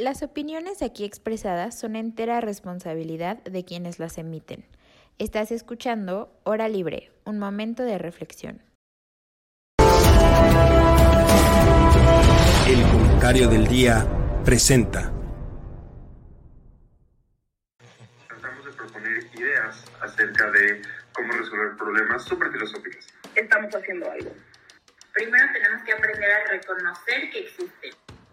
Las opiniones aquí expresadas son entera responsabilidad de quienes las emiten. Estás escuchando Hora Libre, un momento de reflexión. El comentario del día presenta. Tratamos de proponer ideas acerca de cómo resolver problemas súper filosóficos. Estamos haciendo algo. Primero tenemos que aprender a reconocer que existen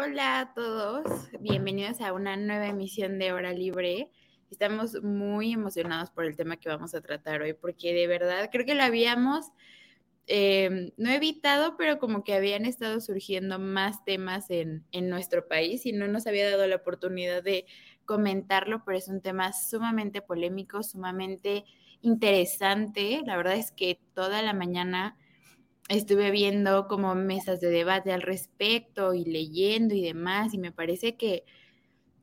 Hola a todos, bienvenidos a una nueva emisión de Hora Libre. Estamos muy emocionados por el tema que vamos a tratar hoy, porque de verdad creo que lo habíamos, em, no evitado, pero como que habían estado surgiendo más temas en, en nuestro país y no nos había dado la oportunidad de comentarlo, pero es un tema sumamente polémico, sumamente interesante. La verdad es que toda la mañana estuve viendo como mesas de debate al respecto y leyendo y demás, y me parece que,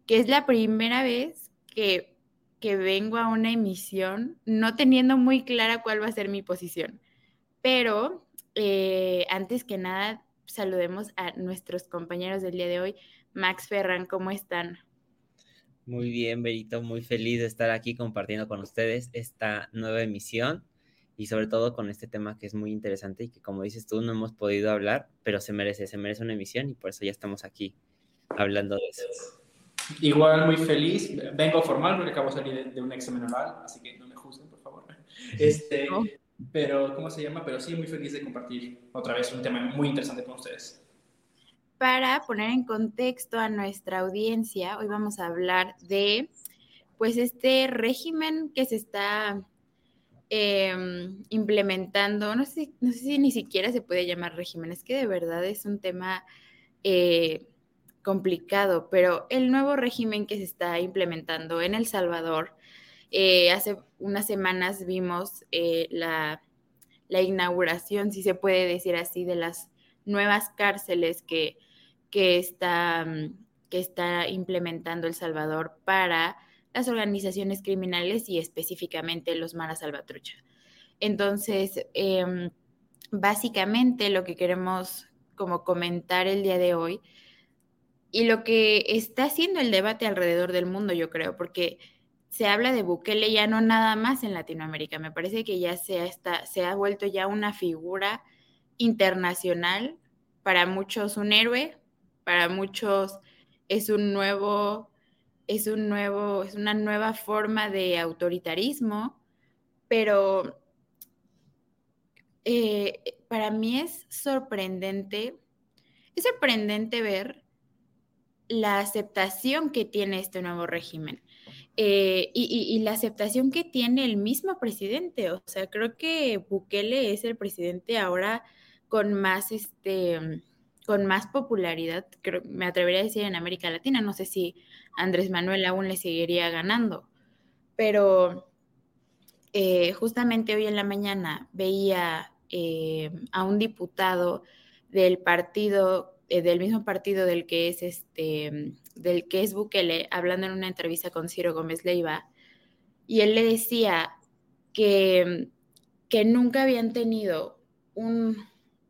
es la primera vez que, que vengo a una emisión no teniendo muy clara cuál va a ser mi posición. Pero eh, antes que nada, saludemos a nuestros compañeros del día de hoy. Max Ferran, ¿cómo están? Muy bien, Berito, muy feliz de estar aquí compartiendo con ustedes esta nueva emisión y sobre todo con este tema que es muy interesante y que como dices tú no hemos podido hablar, pero se merece, se merece una emisión y por eso ya estamos aquí hablando de eso. Igual muy feliz, vengo formal porque acabo de salir de, un examen oral, así que no me juzguen, por favor. Este, Pero, ¿cómo se llama? Pero sí, muy feliz de compartir otra vez un tema muy interesante con ustedes. Para poner en contexto a nuestra audiencia, hoy vamos a hablar de, pues, este régimen que se está Em, implementando, no sé, no sé si ni siquiera se puede llamar régimen, es que de verdad es un tema eh, complicado, pero el nuevo régimen que se está implementando en El Salvador, eh, hace unas semanas vimos eh, la, la, inauguración, si se puede decir así, de las nuevas cárceles que, que, está, que está implementando El Salvador para las organizaciones criminales y específicamente los Mara Salvatrucha. Entonces, em, básicamente lo que queremos como comentar el día de hoy y lo que está haciendo el debate alrededor del mundo, yo creo, porque se habla de Bukele ya no nada más en Latinoamérica, me parece que ya se se ha vuelto ya una figura internacional, para muchos un héroe, para muchos es un nuevo es, un nuevo, es una nueva forma de autoritarismo, pero eh, para mí es sorprendente, es sorprendente ver la aceptación que tiene este nuevo régimen eh, y, la aceptación que tiene el mismo presidente. O sea, creo que Bukele es el presidente ahora con más, este, con más popularidad, creo, me atrevería a decir en América Latina. No sé si Andrés Manuel aún le seguiría ganando. Pero eh, justamente hoy en la mañana veía eh, a un diputado del partido, eh, del mismo partido del que es este, del que es Bukele, hablando en una entrevista con Ciro Gómez Leiva, y él le decía que, que nunca habían tenido un,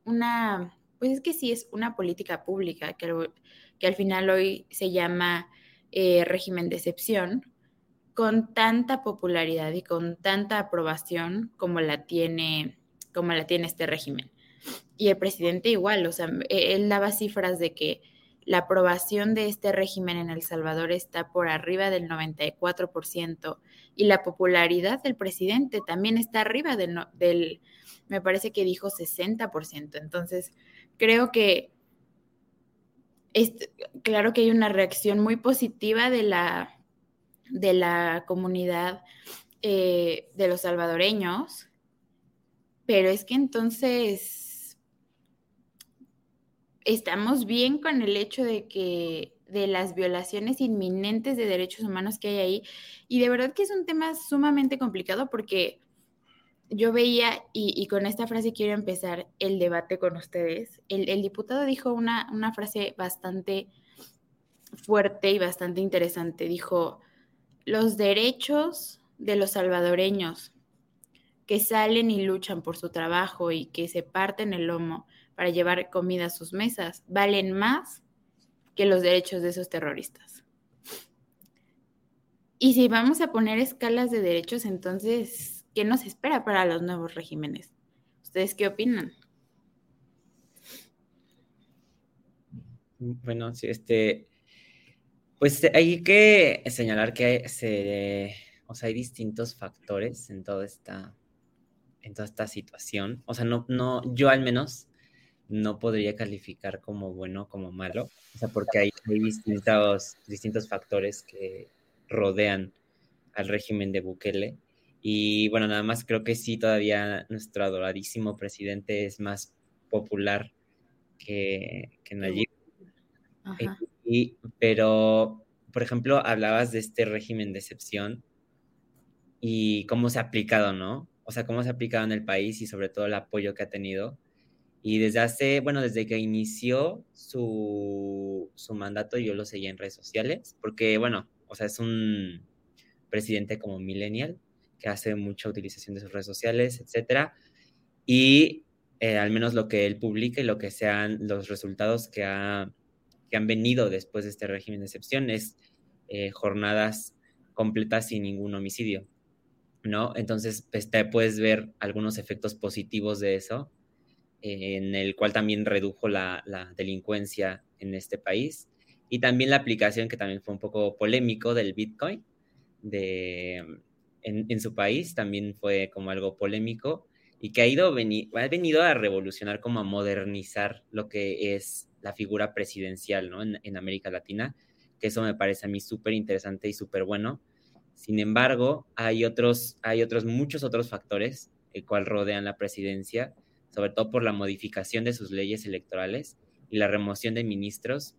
una, pues es que sí es una política pública, que, que al final hoy se llama eh, régimen de excepción con tanta popularidad y con tanta aprobación como la tiene, como la tiene este régimen. Y el presidente igual, o sea, e, él daba cifras de que la aprobación de este régimen en El Salvador está por arriba del 94% y la popularidad del presidente también está arriba del, del me parece que dijo 60%. Entonces, creo que claro que hay una reacción muy positiva de la, de la comunidad eh, de los salvadoreños, pero es que entonces estamos bien con el hecho de que de las violaciones inminentes de derechos humanos que hay ahí. Y de verdad que es un tema sumamente complicado porque yo veía, y, con esta frase quiero empezar el debate con ustedes, el, diputado dijo una, una frase bastante fuerte y bastante interesante. Dijo, los derechos de los salvadoreños que salen y luchan por su trabajo y que se parten el lomo para llevar comida a sus mesas valen más que los derechos de esos terroristas. Y si vamos a poner escalas de derechos, entonces, ¿qué nos espera para los nuevos regímenes? ¿Ustedes qué opinan? Bueno, sí, este, pues hay que señalar que se, o sea, hay distintos factores en toda esta, en toda esta situación. O sea, no, no, yo al menos no podría calificar como bueno o como malo, o sea, porque hay, distintos, distintos factores que rodean al régimen de Bukele. Y bueno, nada más creo que sí, todavía nuestro adoradísimo presidente es más popular que, que Nayib. Y, pero, por ejemplo, hablabas de este régimen de excepción y cómo se ha aplicado, ¿no? O sea, cómo se ha aplicado en el país y sobre todo el apoyo que ha tenido y desde hace, bueno, desde que inició su, su mandato yo lo seguía en redes sociales, porque, bueno, o sea, es un presidente como millennial, que hace mucha utilización de sus redes sociales, etcétera. Y eh, al menos lo que él publica y lo que sean los resultados que, ha, que han venido después de este régimen de excepción es eh, jornadas completas sin ningún homicidio, ¿no? Entonces, pues, te puedes ver algunos efectos positivos de eso en el cual también redujo la, delincuencia en este país. Y también la aplicación, que también fue un poco polémico, del Bitcoin de, en, su país, también fue como algo polémico y que ha, ido, ha venido a revolucionar, como a modernizar lo que es la figura presidencial ¿no? en, en América Latina, que eso me parece a mí súper interesante y súper bueno. Sin embargo, hay otros, hay otros, muchos otros factores el cual rodean la presidencia sobre todo por la modificación de sus leyes electorales y la remoción de ministros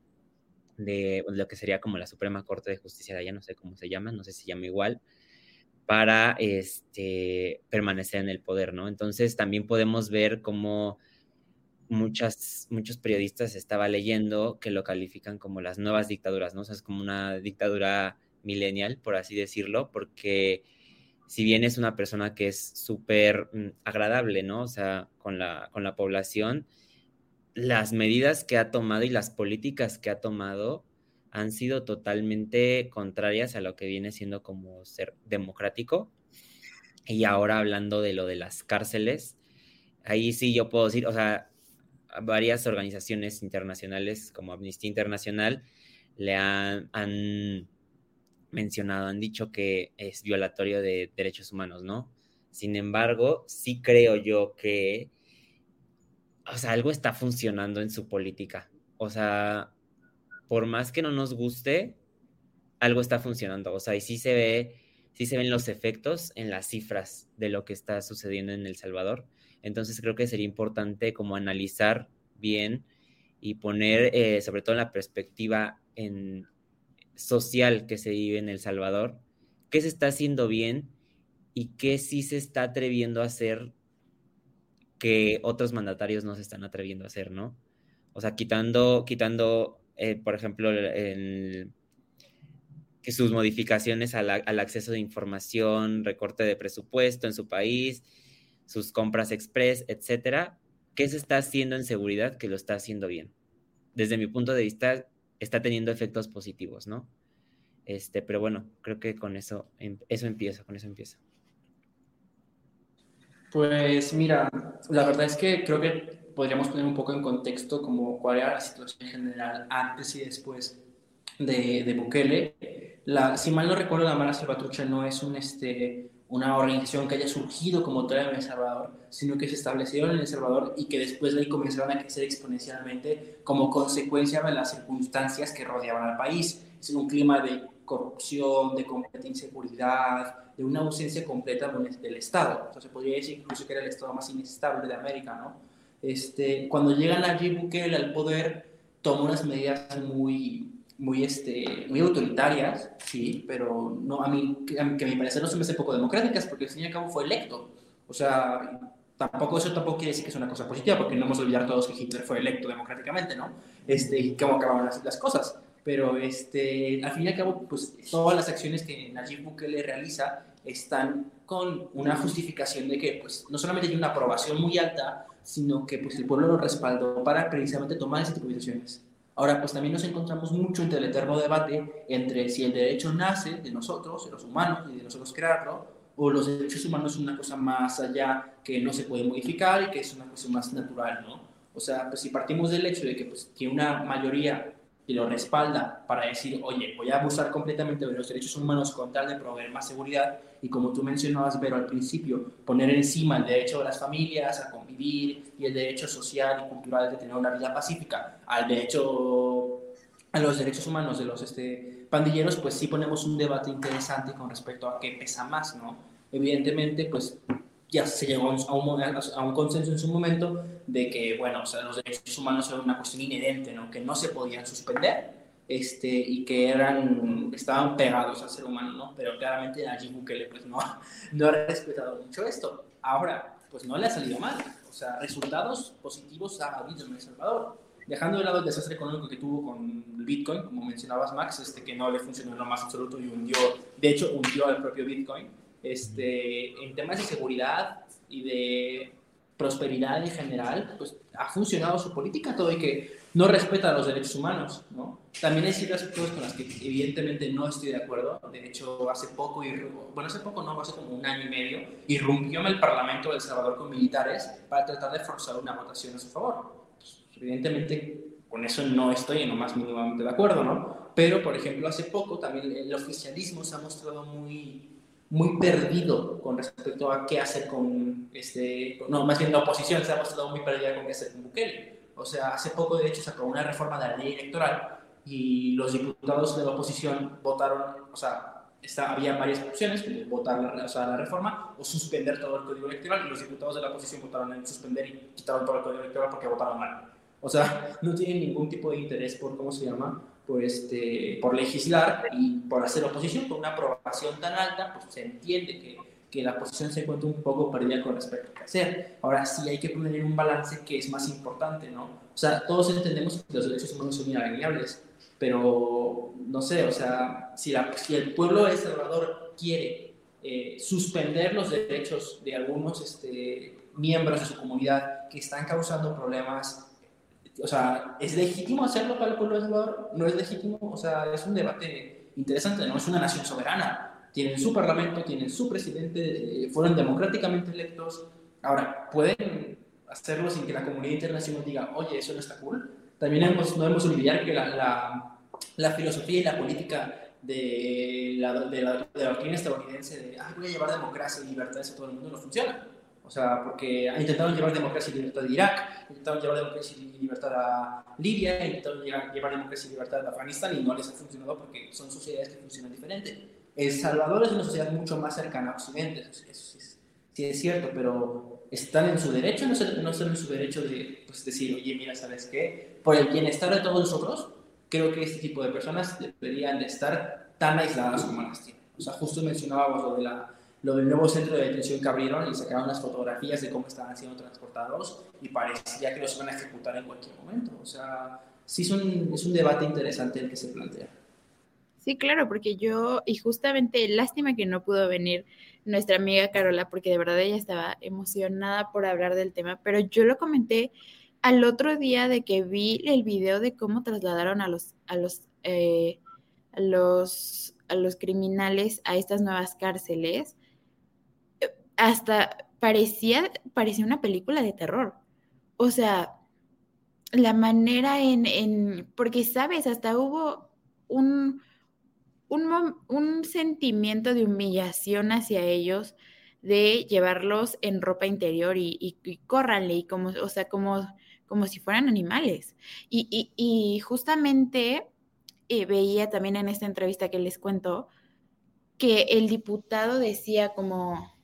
de lo que sería como la Suprema Corte de Justicia de allá, no sé cómo se llama, no sé si se llama igual, para este, permanecer en el poder, ¿no? Entonces también podemos ver cómo muchas, muchos periodistas estaba leyendo que lo califican como las nuevas dictaduras, ¿no? Es como una dictadura millennial, por así decirlo, porque si bien es una persona que es súper mm, agradable, ¿no? O sea, con la, con la población, las medidas que ha tomado y las políticas que ha tomado han sido totalmente contrarias a lo que viene siendo como ser democrático. Y ahora hablando de lo de las cárceles, ahí sí yo puedo decir, o sea, varias organizaciones internacionales como Amnistía Internacional le han mencionado, han dicho que es violatorio de derechos humanos, ¿no? Sin embargo, sí creo yo que, o sea, algo está funcionando en su política. O sea, por más que no nos guste, algo está funcionando. O sea, y sí se ve, sí se ven los efectos en las cifras de lo que está sucediendo en El Salvador. Entonces creo que sería importante como analizar bien y poner eh, sobre todo en la perspectiva en social que se vive en El Salvador, qué se está haciendo bien y qué sí se está atreviendo a hacer que otros mandatarios no se están atreviendo a hacer, ¿no? O sea, quitando, quitando eh, por ejemplo, que sus modificaciones al, acceso de información, recorte de presupuesto en su país, sus compras express, etcétera, ¿qué se está haciendo en seguridad que lo está haciendo bien? Desde mi punto de vista, está teniendo efectos positivos, ¿no? Este, pero bueno, creo que con eso, em, eso empieza, con eso empieza. Pues mira, la verdad es que creo que podríamos poner un poco en contexto como cuál era la situación general antes y después de, de Bukele. La, si mal no recuerdo, la Mara Salvatrucha no es un, este, una organización que haya surgido como tal en El Salvador, sino que se establecieron en El Salvador y que después de ahí comenzaron a crecer exponencialmente como consecuencia de las circunstancias que rodeaban al país. Es un clima de corrupción, de completa inseguridad, de una ausencia completa del Estado. Entonces podría decir incluso que era el Estado más inestable de América, ¿no? Este, cuando llegan allí Bukele al poder, toma unas medidas muy muy, este, muy autoritarias, sí, pero no, a mí, que, a mi parecer no se me hace poco democráticas, porque al fin y al cabo fue electo. O sea, tampoco eso tampoco quiere decir que es una cosa positiva, porque no hemos olvidar todos que Hitler fue electo democráticamente, ¿no? Este, y cómo acabaron las, las cosas. Pero este, al fin y al cabo, pues todas las acciones que Nayib Bukele realiza están con una justificación de que pues no solamente tiene una aprobación muy alta, sino que pues el pueblo lo respaldó para precisamente tomar de decisiones. Ahora, pues también nos encontramos mucho entre el eterno debate entre si el derecho nace de nosotros, de los humanos, y de nosotros crearlo, o los derechos humanos son una cosa más allá que no se puede modificar y que es una cosa más natural, ¿no? O sea, pues si partimos del hecho de que pues, tiene una mayoría y lo respalda para decir, oye, voy a abusar completamente de los derechos humanos con tal de proveer más seguridad y como tú mencionabas, Vero, al principio, poner encima el derecho de las familias a convivir y el derecho social y cultural de tener una vida pacífica al derecho a los derechos humanos de los este, pandilleros, pues sí ponemos un debate interesante con respecto a qué pesa más, ¿no? Evidentemente, pues ya se llegó a un, a un, consenso en su momento de que, bueno, o sea, los derechos humanos eran una cuestión inherente, ¿no? Que no se podían suspender este, y que eran, estaban pegados al ser humano, ¿no? Pero claramente Nayib Bukele, pues, no, no ha respetado mucho esto. Ahora, pues no le ha salido mal. O sea, resultados positivos ha habido en El Salvador. Dejando de lado el desastre económico que tuvo con Bitcoin, como mencionabas, Max, este, que no le funcionó en lo más absoluto y hundió, de hecho, hundió al propio Bitcoin este, en temas de seguridad y de prosperidad en general, pues ha funcionado su política todo y que no respeta los derechos humanos, ¿no? También hay ciertas cosas con las que evidentemente no estoy de acuerdo. De hecho, hace poco, bueno, hace poco no, hace como un año y medio, irrumpió en el Parlamento de El Salvador con militares para tratar de forzar una votación a su favor. Pues, evidentemente, con eso no estoy en lo más mínimamente de acuerdo, ¿no? Pero, por ejemplo, hace poco también el oficialismo se ha mostrado muy muy perdido con respecto a qué hacer con, este, no, más bien la oposición se ha mostrado muy perdida con qué hacer con Bukele. O sea, hace poco de hecho sacó una reforma de la ley electoral y los diputados de la oposición votaron, o sea, está, había varias opciones, votar la, o sea, la reforma o suspender todo el código electoral y los diputados de la oposición votaron en suspender y quitaron todo el código electoral porque votaron mal. O sea, no tienen ningún tipo de interés por, ¿cómo se llama? Por, este, por legislar y por hacer oposición con una aprobación tan alta, pues se entiende que, que la oposición se encuentra un poco perdida con respecto a qué hacer. Ahora sí hay que poner un balance que es más importante, ¿no? O sea, todos entendemos que los derechos humanos son inalienables, pero no sé, o sea, si, la, si el pueblo de Salvador quiere eh, suspender los derechos de algunos este, miembros de su comunidad que están causando problemas o sea, ¿es legítimo hacerlo para el pueblo de Salvador? ¿No es legítimo? O sea, es un debate interesante, ¿no? Es una nación soberana. Tienen su parlamento, tienen su presidente, eh, fueron democráticamente electos. Ahora, ¿pueden hacerlo sin que la comunidad internacional diga, oye, eso no está cool? También hemos, no debemos olvidar que la, la, la, filosofía y la política de la, de la, de la doctrina estadounidense de, ah, voy a llevar democracia y libertades a todo el mundo, no funciona o sea, porque han intentado llevar democracia y libertad a Irak, intentaron llevar democracia y libertad a Libia, intentaron llevar democracia y libertad a Afganistán y no les ha funcionado porque son sociedades que funcionan diferente. El Salvador es una sociedad mucho más cercana a Occidente, eso, sí, es, sí, es, cierto, pero están en su derecho, no están, en su derecho de pues, decir, oye, mira, ¿sabes qué? Por el bienestar de todos nosotros, creo que este tipo de personas deberían de estar tan aisladas como las tienen. O sea, justo mencionábamos lo de la lo del nuevo centro de detención que abrieron y sacaron las fotografías de cómo estaban siendo transportados y parecía que los iban a ejecutar en cualquier momento. O sea, sí es un, debate interesante el que se plantea. Sí, claro, porque yo, y justamente lástima que no pudo venir nuestra amiga Carola, porque de verdad ella estaba emocionada por hablar del tema, pero yo lo comenté al otro día de que vi el video de cómo trasladaron a los, a los, eh, a los, a los criminales a estas nuevas cárceles hasta parecía, parecía una película de terror. O sea, la manera en, en porque sabes, hasta hubo un, un, un, sentimiento de humillación hacia ellos, de llevarlos en ropa interior y, y, córranle, y como, o sea, como, como si fueran animales. Y, y justamente eh, veía también en esta entrevista que les cuento que el diputado decía como,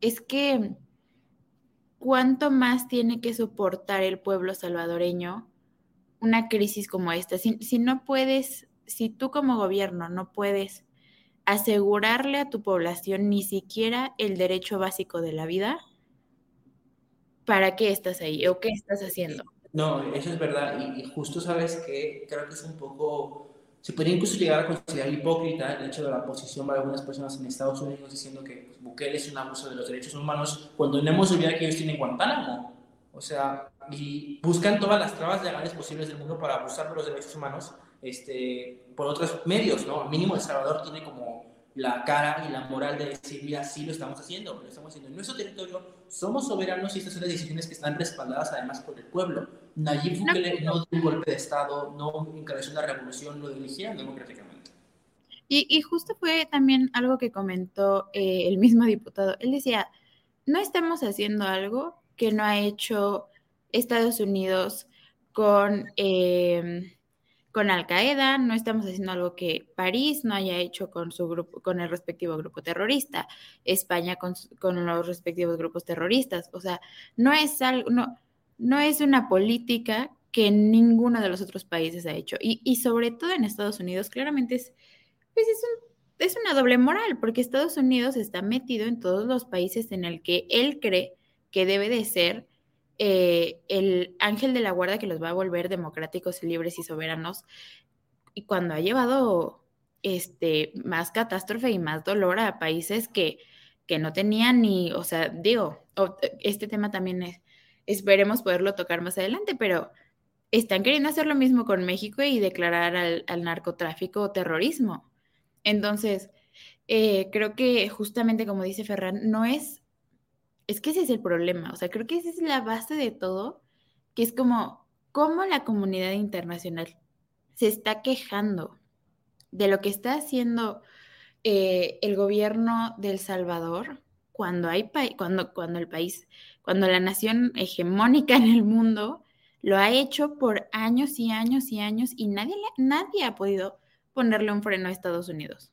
es que cuánto más tiene que soportar el pueblo salvadoreño una crisis como esta. Si, si no puedes, si tú como gobierno no puedes asegurarle a tu población ni siquiera el derecho básico de la vida, ¿para qué estás ahí o qué estás haciendo? No, eso es verdad. Y, justo sabes que creo que es un poco, se podría incluso llegar a considerar hipócrita el hecho de la posición de algunas personas en Estados Unidos diciendo que pues, Bukele es un abuso de los derechos humanos cuando no hemos olvidado que ellos tienen Guantánamo. O sea, y buscan todas las trabas legales posibles del mundo para abusar de los derechos humanos este, por otros medios, ¿no? Mínimo El Salvador tiene como la cara y la moral de decir, mira, sí lo estamos haciendo, lo estamos haciendo en nuestro territorio, somos soberanos y estas son las decisiones que están respaldadas además por el pueblo. Nayib Bukele no, dio un golpe de Estado, no encabezó una revolución, lo dirigieron democráticamente. Y, y, justo fue también algo que comentó eh, el mismo diputado. Él decía, no estamos haciendo algo que no ha hecho Estados Unidos con... Eh, con Al Qaeda, no estamos haciendo algo que París no haya hecho con su grupo, con el respectivo grupo terrorista, España con, los respectivos grupos terroristas. O sea, no es algo, no, no es una política que ninguno de los otros países ha hecho. Y, sobre todo en Estados Unidos, claramente es, pues es, es una doble moral, porque Estados Unidos está metido en todos los países en el que él cree que debe de ser eh, el ángel de la guarda que los va a volver democráticos, libres y soberanos, y cuando ha llevado este, más catástrofe y más dolor a países que, que no tenían ni, o sea, digo, este tema también es, esperemos poderlo tocar más adelante, pero están queriendo hacer lo mismo con México y declarar al, narcotráfico terrorismo. Entonces, eh, creo que justamente como dice Ferran, no es es que ese es el problema, o sea, creo que esa es la base de todo, que es como cómo la comunidad internacional se está quejando de lo que está haciendo eh, el gobierno del Salvador cuando hay cuando, cuando el país, cuando la nación hegemónica en el mundo lo ha hecho por años y años y años y nadie, nadie ha podido ponerle un freno a Estados Unidos.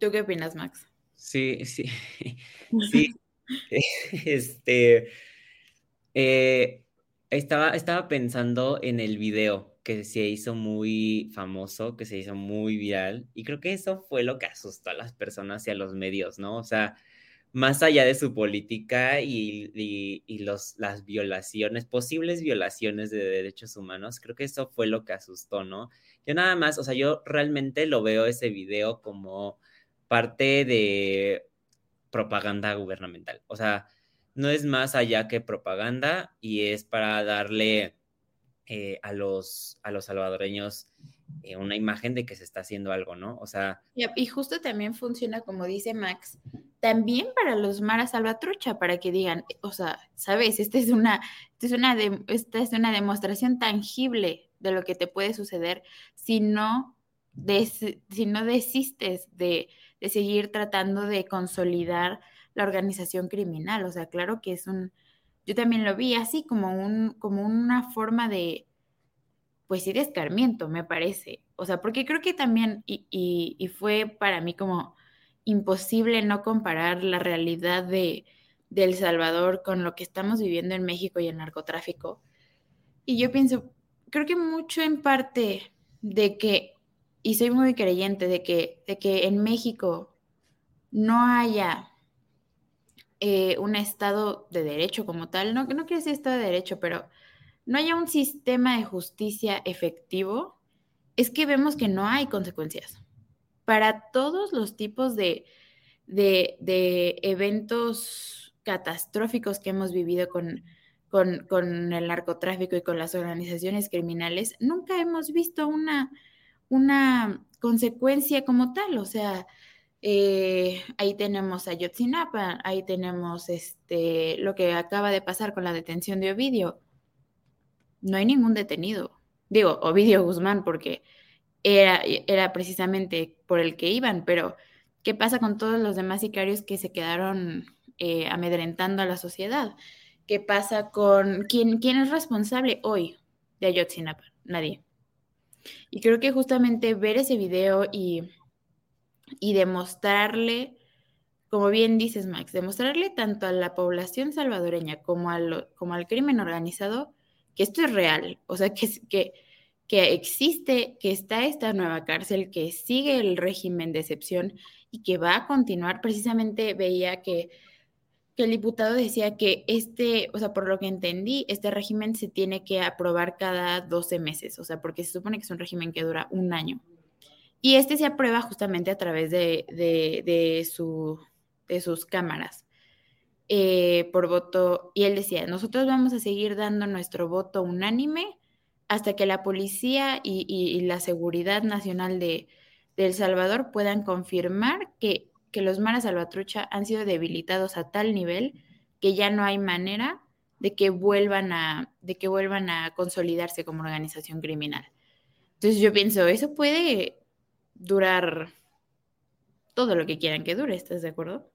¿Tú qué opinas, Max? Sí, sí, sí. Este, eh, estaba, estaba pensando en el video que se hizo muy famoso, que se hizo muy viral, y creo que eso fue lo que asustó a las personas y a los medios, ¿no? O sea, más allá de su política y, y, los, las violaciones, posibles violaciones de derechos humanos, creo que eso fue lo que asustó, ¿no? Yo nada más, o sea, yo realmente lo veo ese video como parte de propaganda gubernamental. O sea, no es más allá que propaganda y es para darle eh, a, los, a los salvadoreños eh, una imagen de que se está haciendo algo, ¿no? O sea... Y justo también funciona, como dice Max, también para los Mara Salvatrucha, para que digan, o sea, sabes, esta es una, es una, esta es una demostración tangible de lo que te puede suceder si no, si no desistes de de seguir tratando de consolidar la organización criminal. O sea, claro que es un, yo también lo vi así como, un, como una forma de, pues sí, de escarmiento, me parece. O sea, porque creo que también, y, y, fue para mí como imposible no comparar la realidad de, de El Salvador con lo que estamos viviendo en México y el narcotráfico. Y yo pienso, creo que mucho en parte de que y soy muy creyente de que, de que en México no haya eh, un Estado de Derecho como tal, no, no quiero decir Estado de Derecho, pero no haya un sistema de justicia efectivo, es que vemos que no hay consecuencias. Para todos los tipos de, de, de eventos catastróficos que hemos vivido con, con, con el narcotráfico y con las organizaciones criminales, nunca hemos visto una una consecuencia como tal, o sea, eh, ahí tenemos a Yotzinapa, ahí tenemos este, lo que acaba de pasar con la detención de Ovidio. No hay ningún detenido. Digo, Ovidio Guzmán, porque era, era precisamente por el que iban, pero ¿qué pasa con todos los demás sicarios que se quedaron eh, amedrentando a la sociedad? ¿Qué pasa con quién, quién es responsable hoy de Ayotzinapa? Nadie. Y creo que justamente ver ese video y, y demostrarle como bien dices, Max, demostrarle tanto a la población salvadoreña como, como al crimen organizado que esto es real, o sea, que, que, que existe, que está esta nueva cárcel, que sigue el régimen de excepción y que va a continuar. Precisamente veía que, el diputado decía que este, o sea, por lo que entendí, este régimen se tiene que aprobar cada 12 meses, o sea, porque se supone que es un régimen que dura un año. Y este se aprueba justamente a través de, de, su, de sus cámaras eh, por voto. Y él decía, nosotros vamos a seguir dando nuestro voto unánime hasta que la policía y, la seguridad nacional de, El Salvador puedan confirmar que, que los maras salvatrucha han sido debilitados a tal nivel que ya no hay manera de que vuelvan a, de que vuelvan a consolidarse como organización criminal. Entonces yo pienso, eso puede durar todo lo que quieran que dure, ¿estás de acuerdo?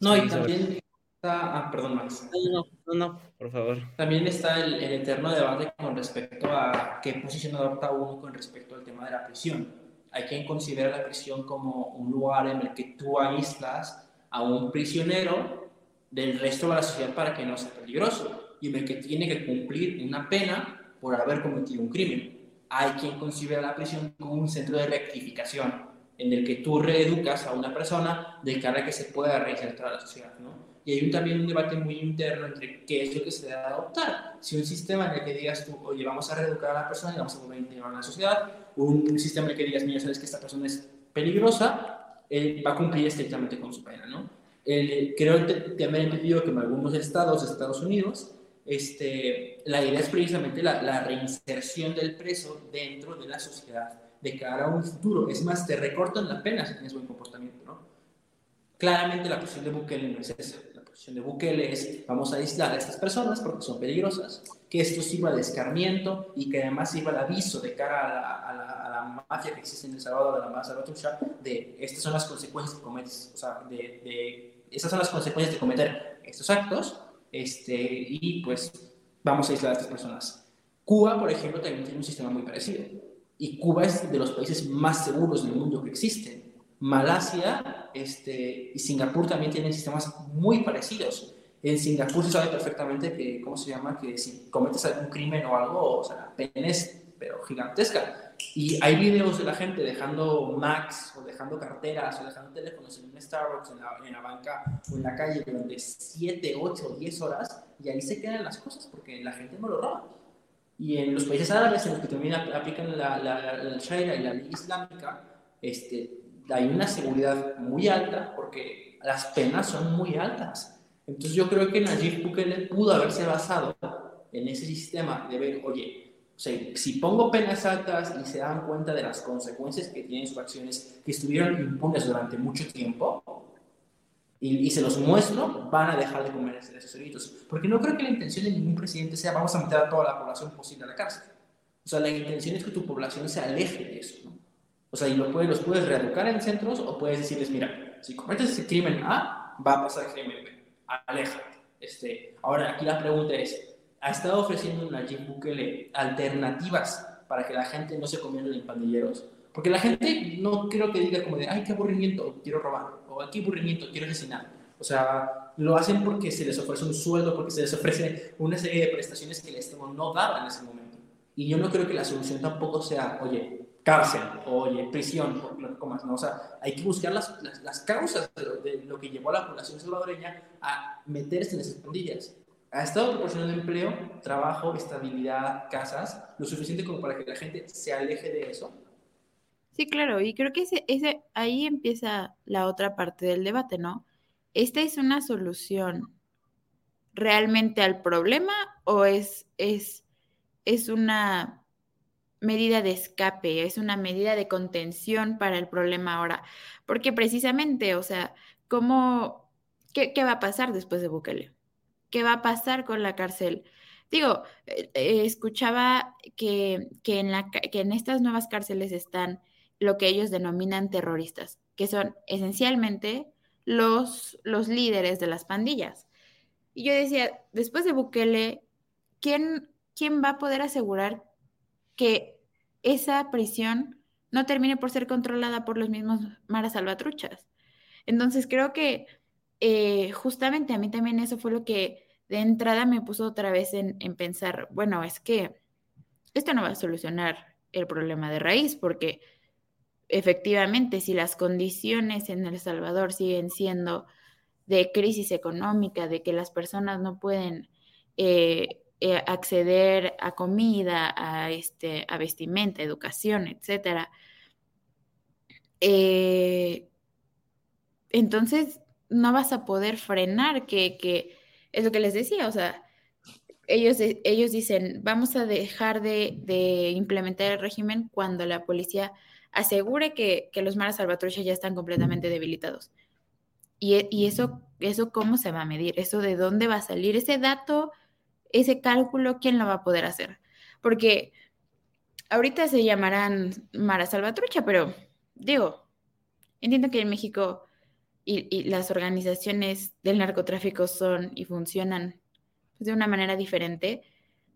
No, y también está, ah, perdón, Max. No, no, no, por favor. También está el, eterno debate con respecto a qué posición adopta uno con respecto al tema de la prisión. Hay quien considera la prisión como un lugar en el que tú aíslas a un prisionero del resto de la sociedad para que no sea peligroso y en el que tiene que cumplir una pena por haber cometido un crimen hay quien considera la prisión como un centro de rectificación, en el que tú reeducas a una persona de cara a que se pueda reinsertar a la sociedad, ¿no? Y hay un, también un debate muy interno entre qué es lo que se debe adoptar. Si un sistema en el que digas tú, oye, vamos a reeducar a la persona y vamos a volver a integrar a la sociedad, un, sistema que digas, mira, sabes que esta persona es peligrosa, él va a cumplir estrictamente con su pena, ¿no? El, creo he entendido que en algunos estados de Estados Unidos este, la idea es precisamente la, reinserción del preso dentro de la sociedad de cara a un futuro. Es más, te recortan la pena si tienes buen comportamiento, ¿no? Claramente la posición de Bukele no es esa. La posición de Bukele es vamos a aislar a estas personas porque son peligrosas, que esto sirva de escarmiento y que además sirva de aviso de cara a la, a mafia que existe en El Salvador, de la mafia salvatrucha, de estas son las consecuencias que cometes, o sea, de, de, esas son las consecuencias de cometer estos actos este, y pues vamos a aislar a estas personas. Cuba, por ejemplo, también tiene un sistema muy parecido. Y Cuba es de los países más seguros del mundo que existen. Malasia este, y Singapur también tienen sistemas muy parecidos. En Singapur se sabe perfectamente que, ¿cómo se llama? Que si cometes algún crimen o algo, o sea, la pena es, pero gigantesca. Y hay videos de la gente dejando Macs o dejando carteras o dejando teléfonos en un Starbucks, en la, en la banca o en la calle durante 7, 8 o 10 horas y ahí se quedan las cosas porque la gente no lo roba. Y en los países árabes en los que también aplican la, la, la Sharia y la ley islámica, este, hay una seguridad muy alta porque las penas son muy altas. Entonces yo creo que Najib Bukele pudo haberse basado en ese sistema de ver, oye, sea, si pongo penas altas y se dan cuenta de las consecuencias que tienen sus acciones que estuvieron impunes durante mucho tiempo y, se los muestro, van a dejar de comer esos cerditos. Porque no creo que la intención de ningún presidente sea vamos a meter a toda la población posible a la cárcel. O sea, la intención es que tu población se aleje de eso. ¿no? O sea, y lo puedes, los puedes reeducar en centros o puedes decirles, mira, si cometes ese crimen A, va a pasar el crimen B. Aléjate. Este, ahora, aquí la pregunta es, ha estado ofreciendo Nayib Bukele alternativas para que la gente no se convierta en pandilleros. Porque la gente no creo que diga como de, ay, qué aburrimiento, quiero robar, o qué aburrimiento, quiero asesinar. O sea, lo hacen porque se les ofrece un sueldo, porque se les ofrece una serie de prestaciones que el Estado no daba en ese momento. Y yo no creo que la solución tampoco sea, oye, cárcel, oye, prisión, lo más, ¿no? O sea, hay que buscar las, las, causas de, de, lo que llevó a la población salvadoreña a meterse en esas pandillas ha estado proporcionando empleo, trabajo, estabilidad, casas, lo suficiente como para que la gente se aleje de eso. Sí, claro, y creo que ese, ese, ahí empieza la otra parte del debate, ¿no? ¿Esta es una solución realmente al problema o es, es, es una medida de escape, es una medida de contención para el problema ahora? Porque precisamente, o sea, ¿cómo, qué, qué va a pasar después de Bukele? qué va a pasar con la cárcel. Digo, eh, eh, escuchaba que, en la, que en estas nuevas cárceles están lo que ellos denominan terroristas, que son esencialmente los, los líderes de las pandillas. Y yo decía, después de Bukele, ¿quién, ¿quién va a poder asegurar que esa prisión no termine por ser controlada por los mismos maras salvatruchas? Entonces creo que eh, justamente a mí también eso fue lo que de entrada me puso otra vez en, en pensar, bueno, es que esto no va a solucionar el problema de raíz, porque efectivamente, si las condiciones en El Salvador siguen siendo de crisis económica, de que las personas no pueden eh, eh, acceder a comida, a, este, a vestimenta, educación, etcétera, eh, entonces no vas a poder frenar que, que, es lo que les decía, o sea, ellos, ellos dicen, vamos a dejar de, de implementar el régimen cuando la policía asegure que, los maras salvatrucha ya están completamente debilitados. Y, y, eso, eso, ¿cómo se va a medir? ¿Eso de dónde va a salir? Ese dato, ese cálculo, ¿quién lo va a poder hacer? Porque ahorita se llamarán maras salvatrucha, pero digo, entiendo que en México y, las organizaciones del narcotráfico son y funcionan de una manera diferente,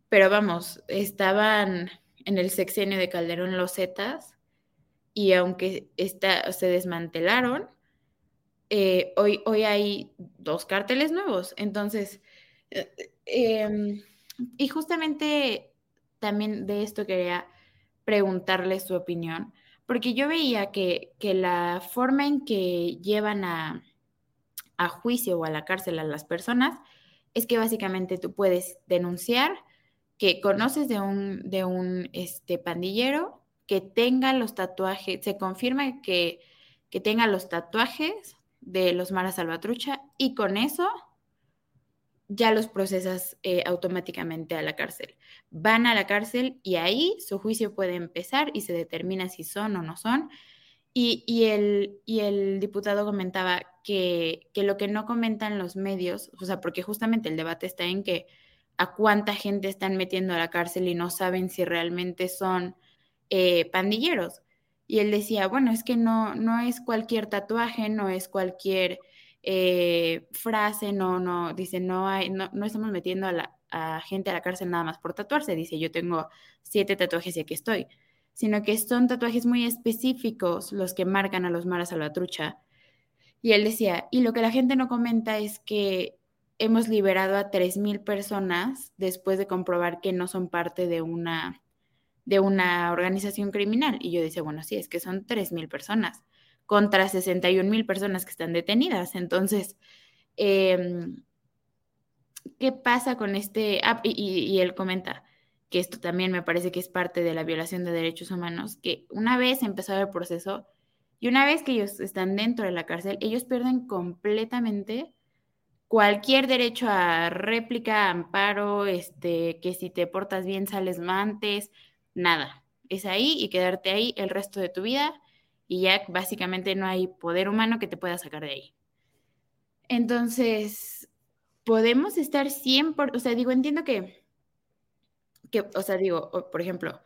pero vamos, estaban en el sexenio de Calderón los Zetas y aunque se desmantelaron, eh, hoy, hoy hay dos cárteles nuevos. Entonces, eh, em, y justamente también de esto quería preguntarle su opinión, porque yo veía que, la forma en que llevan a, a, juicio o a la cárcel a las personas es que básicamente tú puedes denunciar que conoces de un, de un este, pandillero que tenga los tatuajes, se confirma que, que tenga los tatuajes de los Mara Salvatrucha y con eso ya los procesas eh, automáticamente a la cárcel. Van a la cárcel y ahí su juicio puede empezar y se determina si son o no son. Y, y, el, y el, diputado comentaba que, que, lo que no comentan los medios, o sea, porque justamente el debate está en que a cuánta gente están metiendo a la cárcel y no saben si realmente son eh, pandilleros. Y él decía, bueno, es que no, no es cualquier tatuaje, no es cualquier eh, frase, no, no, dice, no hay, no, no estamos metiendo a la a gente a la cárcel nada más por tatuarse, dice, yo tengo siete tatuajes y aquí estoy, sino que son tatuajes muy específicos los que marcan a los maras trucha Y él decía, y lo que la gente no comenta es que hemos liberado a 3.000 personas después de comprobar que no son parte de una de una organización criminal. Y yo decía, bueno, sí, es que son 3.000 personas contra 61 mil personas que están detenidas. Entonces, em, ¿qué pasa con este? Y, y, él comenta que esto también me parece que es parte de la violación de derechos humanos, que una vez empezado el proceso y una vez que ellos están dentro de la cárcel, ellos pierden completamente cualquier derecho a réplica, amparo, este, que si te portas bien sales mantes, nada. Es ahí y quedarte ahí el resto de tu vida y ya básicamente no hay poder humano que te pueda sacar de ahí. Entonces, podemos estar siempre, o sea, digo, entiendo que, que o sea, digo, por ejemplo,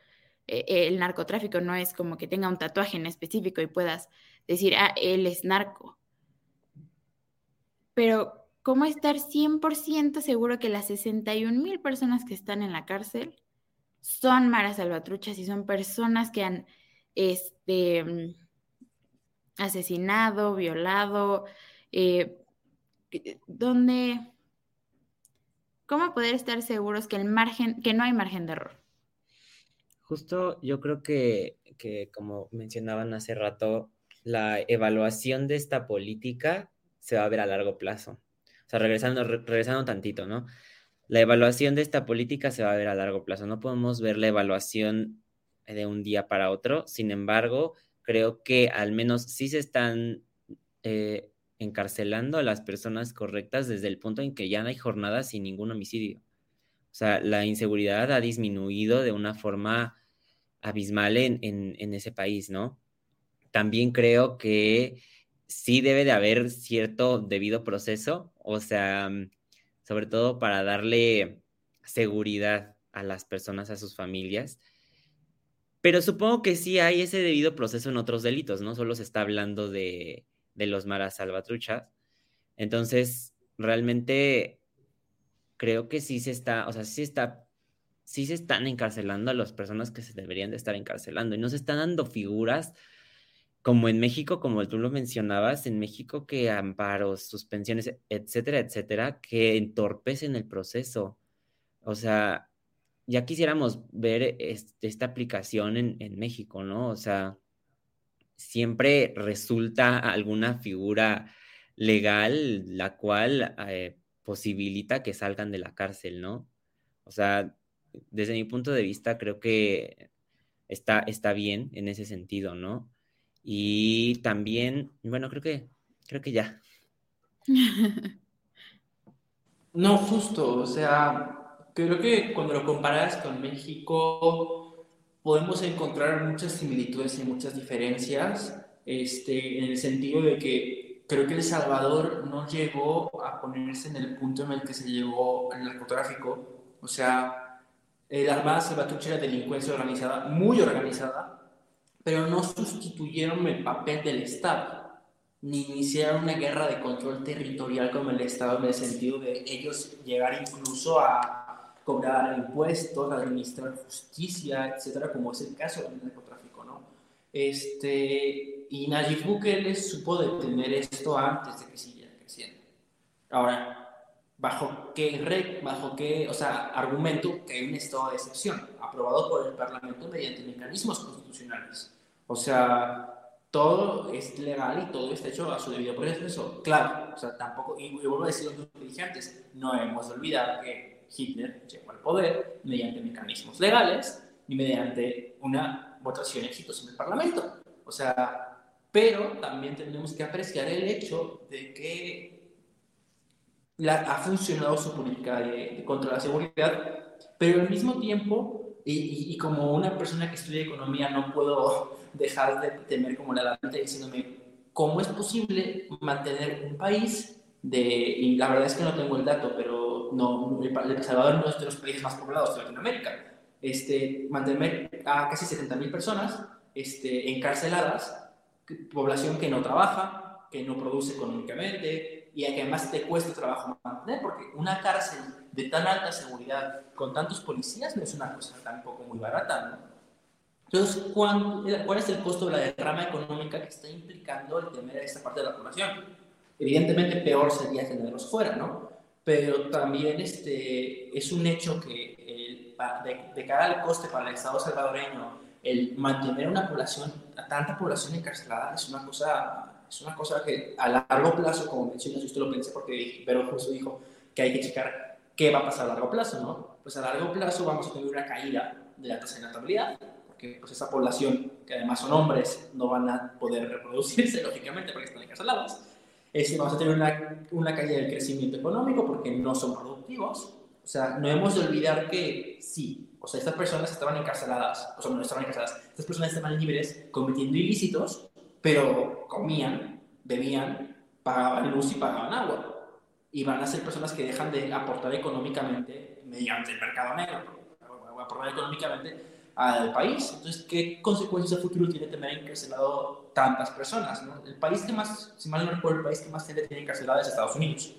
e, el narcotráfico no es como que tenga un tatuaje en específico y puedas decir, ah, él es narco. Pero, ¿cómo estar 100% seguro que las 61 mil personas que están en la cárcel son maras salvatruchas y son personas que han este, asesinado, violado, eh, donde, ¿cómo poder estar seguros que el margen, que no hay margen de error? Justo yo creo que, como mencionaban hace rato, la evaluación de esta política se va a ver a largo plazo. O sea, regresando, regresando tantito, ¿no? la evaluación de esta política se va a ver a largo plazo. No podemos ver la evaluación de un día para otro. Sin embargo, creo que al menos sí se están eh, encarcelando a las personas correctas desde el punto en que ya no hay jornadas sin ningún homicidio. O sea, la inseguridad ha disminuido de una forma abismal en, en ese país, ¿no? También creo que sí debe de haber cierto debido proceso, o sea, sobre todo para darle seguridad a las personas, a sus familias. Pero supongo que sí hay ese debido proceso en otros delitos, no solo se está hablando de, los maras salvatruchas. Entonces, realmente creo que sí se está, o sea, sí está, sí se están encarcelando a las personas que se deberían de estar encarcelando y no se están dando figuras como en México, como tú lo mencionabas, en México que amparos, suspensiones, etcétera, etcétera, que entorpecen el proceso. O sea, ya quisiéramos ver esta aplicación en, en México, ¿no? O sea, siempre resulta alguna figura legal la cual eh, posibilita que salgan de la cárcel, ¿no? O sea, desde mi punto de vista creo que está, está bien en ese sentido, ¿no? Y también, bueno, creo que, creo que ya. No, justo, o sea, creo que cuando lo comparas con México, podemos encontrar muchas similitudes y muchas diferencias, este, en el sentido de que creo que El Salvador no llegó a ponerse en el punto en el que se llegó el narcotráfico, o sea, la Armada Salvatrucha era delincuencia organizada, muy organizada, pero no sustituyeron el papel del Estado, ni iniciaron una guerra de control territorial como el Estado en el sentido de ellos llegar incluso a cobrar impuestos, administrar justicia, etcétera, como es el caso del narcotráfico, ¿no? Este, y Nayib Bukele supo detener esto antes de que siguiera creciendo. Ahora, ¿bajo qué, bajo qué, o sea, argumento que hay un estado de excepción aprobado por el Parlamento mediante mecanismos constitucionales? O sea, todo es legal y todo está hecho a su debido proceso. Claro, o sea, tampoco, y, vuelvo a decir lo que dije antes, no hemos de olvidar que Hitler llegó al poder mediante mecanismos legales y mediante una votación exitosa en el Parlamento. O sea, pero también tenemos que apreciar el hecho de que la, ha funcionado su política de, contra la seguridad, pero al mismo tiempo, y, y como una persona que estudia economía no puedo dejar de temer como la adelante diciéndome, ¿cómo es posible mantener un país de, y la verdad es que no tengo el dato, pero no, El Salvador no es de los países más poblados de Latinoamérica, este, mantener a casi 70.000 personas este, encarceladas, población que no trabaja, que no produce económicamente y que además te cuesta trabajo mantener, porque una cárcel de tan alta seguridad con tantos policías no es una cosa tampoco muy barata, ¿no? Entonces, ¿cuál, es el costo de la derrama económica que está implicando el temer a esta parte de la población? Evidentemente, peor sería tenerlos fuera, ¿no? Pero también este, es un hecho que el, de, de, cara al coste para el Estado salvadoreño, el mantener una población, a tanta población encarcelada, es una cosa, es una cosa que a largo plazo, como mencionas, usted lo pensé porque pero justo dijo que hay que checar qué va a pasar a largo plazo, ¿no? Pues a largo plazo vamos a tener una caída de la tasa de natabilidad, que pues esa población, que además son hombres, no van a poder reproducirse, lógicamente, porque están encarcelados. Es vamos a tener una, una caída del crecimiento económico porque no son productivos. O sea, no hemos de olvidar que sí, o sea, estas personas estaban encarceladas, o sea, no estaban encarceladas, estas personas estaban libres cometiendo ilícitos, pero comían, bebían, pagaban luz y pagaban agua. Y van a ser personas que dejan de aportar económicamente mediante el mercado negro, aportar económicamente al país. Entonces, ¿qué consecuencias a futuro tiene tener encarcelado tantas personas? ¿no? El país que más, si mal no recuerdo, el país que más tiene encarcelado es Estados Unidos.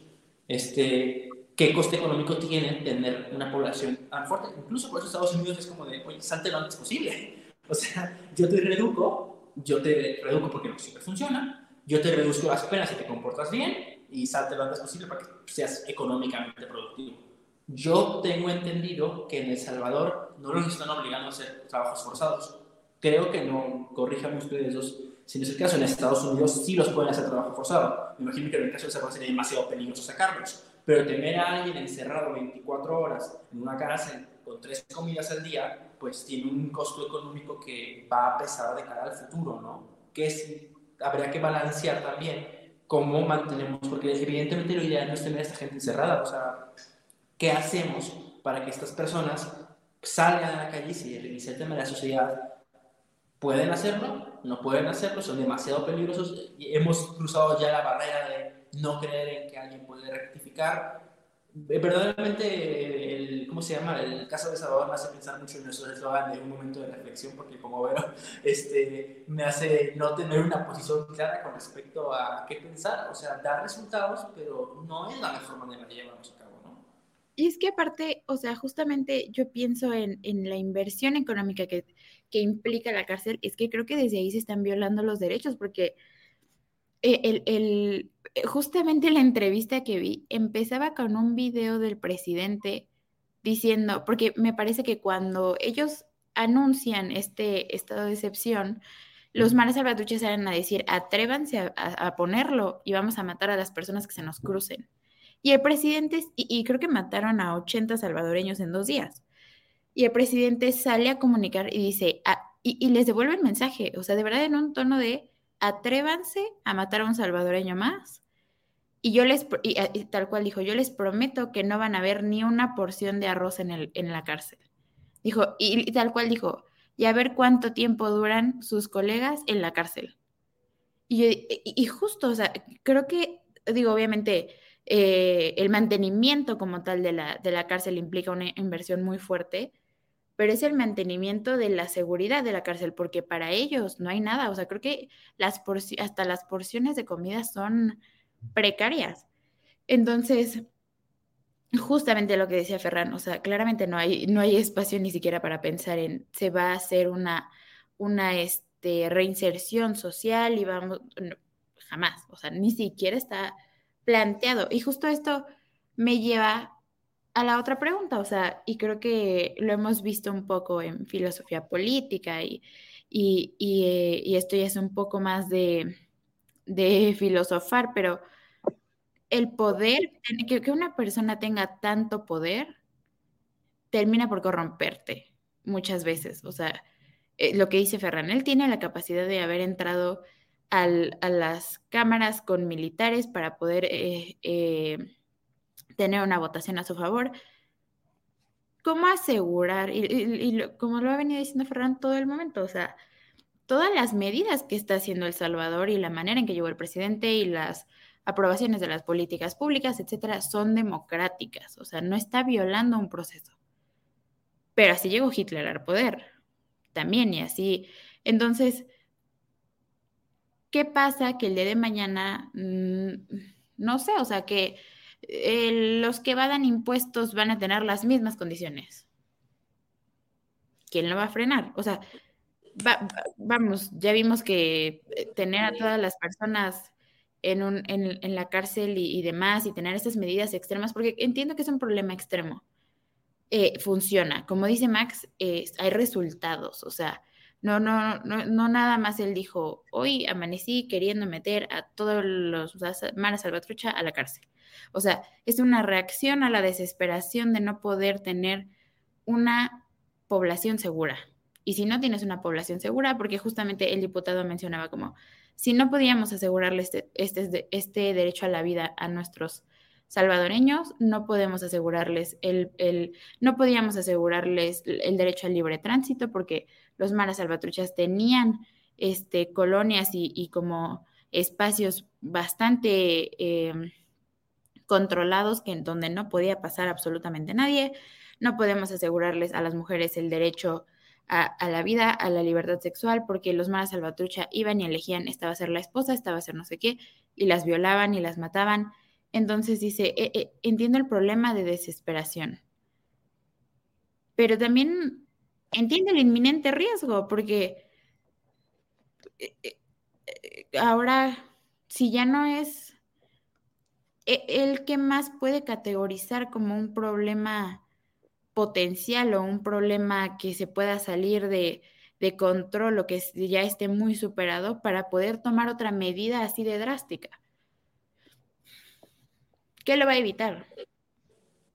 Este, ¿Qué coste económico tiene tener una población tan fuerte? Incluso por eso Estados Unidos es como de, oye, salte lo antes posible. O sea, yo te reduco, yo te reduco porque no siempre funciona, yo te reduzco las penas si te comportas bien y salte lo antes posible para que seas económicamente productivo. Yo tengo entendido que en El Salvador no los están obligando a hacer trabajos forzados. Creo que no, corríjanme ustedes dos, si no es el caso, en Estados Unidos sí los pueden hacer trabajo forzado. Me imagino que en el caso de Salvador sería demasiado peligroso sacarlos. Pero tener a alguien encerrado 24 horas en una cárcel con tres comidas al día, pues tiene un costo económico que va a pesar de cara al futuro, ¿no? Que es, habría que balancear también cómo mantenemos, porque evidentemente lo ideal no es tener a esta gente encerrada, o sea, ¿Qué hacemos para que estas personas salgan a la calle y se tema de la sociedad? ¿Pueden hacerlo? ¿No pueden hacerlo? ¿Son demasiado peligrosos? Hemos cruzado ya la barrera de no creer en que alguien puede rectificar. Eh, verdaderamente, el, ¿cómo se llama? El caso de Salvador me hace pensar mucho en nuestro eslogan de un momento de reflexión, porque como veo, este, me hace no tener una posición clara con respecto a qué pensar. O sea, dar resultados, pero no es la mejor manera de llevarlos a cabo. Y es que aparte, o sea, justamente yo pienso en, la inversión económica que, que implica la cárcel, es que creo que desde ahí se están violando los derechos, porque eh, el, el, eh, justamente la entrevista que vi empezaba con un video del presidente diciendo, porque me parece que cuando ellos anuncian este estado de excepción, los mares salvatruchas salen a decir, atrévanse a, ponerlo y vamos a matar a las personas que se nos crucen. Y el presidente, y, creo que mataron a 80 salvadoreños en dos días. Y el presidente sale a comunicar y dice, ah, y, les devuelve el mensaje, o sea, de verdad en un tono de, atrévanse a matar a un salvadoreño más. Y yo les, y, tal cual dijo, yo les prometo que no van a ver ni una porción de arroz en, el, en la cárcel. Dijo, y, tal cual dijo, y a ver cuánto tiempo duran sus colegas en la cárcel. Y, y justo, o sea, creo que, digo, obviamente, eh, el mantenimiento como tal de la, de la cárcel implica una inversión muy fuerte, pero es el mantenimiento de la seguridad de la cárcel, porque para ellos no hay nada, o sea, creo que las hasta las porciones de comida son precarias. Entonces, justamente lo que decía Ferran, o sea, claramente no hay, no hay espacio ni siquiera para pensar en se va a hacer una, una este, reinserción social y vamos, jamás, o sea, ni siquiera está planteado. Y justo esto me lleva a la otra pregunta, o sea, y creo que lo hemos visto un poco en filosofía política y, y, y, eh, esto ya es un poco más de, de filosofar, pero el poder, que, que una persona tenga tanto poder, termina por corromperte muchas veces. O sea, eh, lo que dice Ferran, él tiene la capacidad de haber entrado al, a las cámaras con militares para poder eh, tener una votación a su favor. ¿Cómo asegurar? Y, como lo ha venido diciendo Ferran todo el momento, o sea, todas las medidas que está haciendo El Salvador y la manera en que llegó el presidente y las aprobaciones de las políticas públicas, etcétera, son democráticas, o sea, no está violando un proceso. Pero así llegó Hitler al poder, también, y así. Entonces, ¿qué pasa que el día de mañana, mm, no sé, o sea, que los que evadan impuestos van a tener las mismas condiciones. ¿Quién lo va a frenar? O sea, vamos, ya vimos que eh, tener a todas las personas en, la cárcel y, demás y tener estas medidas extremas, porque entiendo que es un problema extremo, eh, funciona. Como dice Max, hay resultados, o sea, no, no, no, no nada más él dijo, hoy amanecí queriendo meter a todos los maras salvatrucha a la cárcel. O sea, es una reacción a la desesperación de no poder tener una población segura. Y si no tienes una población segura, porque justamente el diputado mencionaba como, si no podíamos asegurarle este, este, este derecho a la vida a nuestros salvadoreños, no podemos asegurarles el, el, no podíamos asegurarles el derecho al libre tránsito porque los maras salvatruchas tenían este, colonias y, como espacios bastante em, controlados que, donde no podía pasar absolutamente nadie. No podemos asegurarles a las mujeres el derecho a, la vida, a la libertad sexual, porque los maras salvatrucha iban y elegían, esta va a ser la esposa, esta va a ser no sé qué, y las violaban y las mataban. Entonces dice, e, e, entiendo el problema de desesperación, pero también entiendo el inminente riesgo, porque eh, eh, ahora, si ya no es el que más puede categorizar como un problema potencial o un problema que se pueda salir de, control o que ya esté muy superado para poder tomar otra medida así de drástica. ¿Qué lo va a evitar?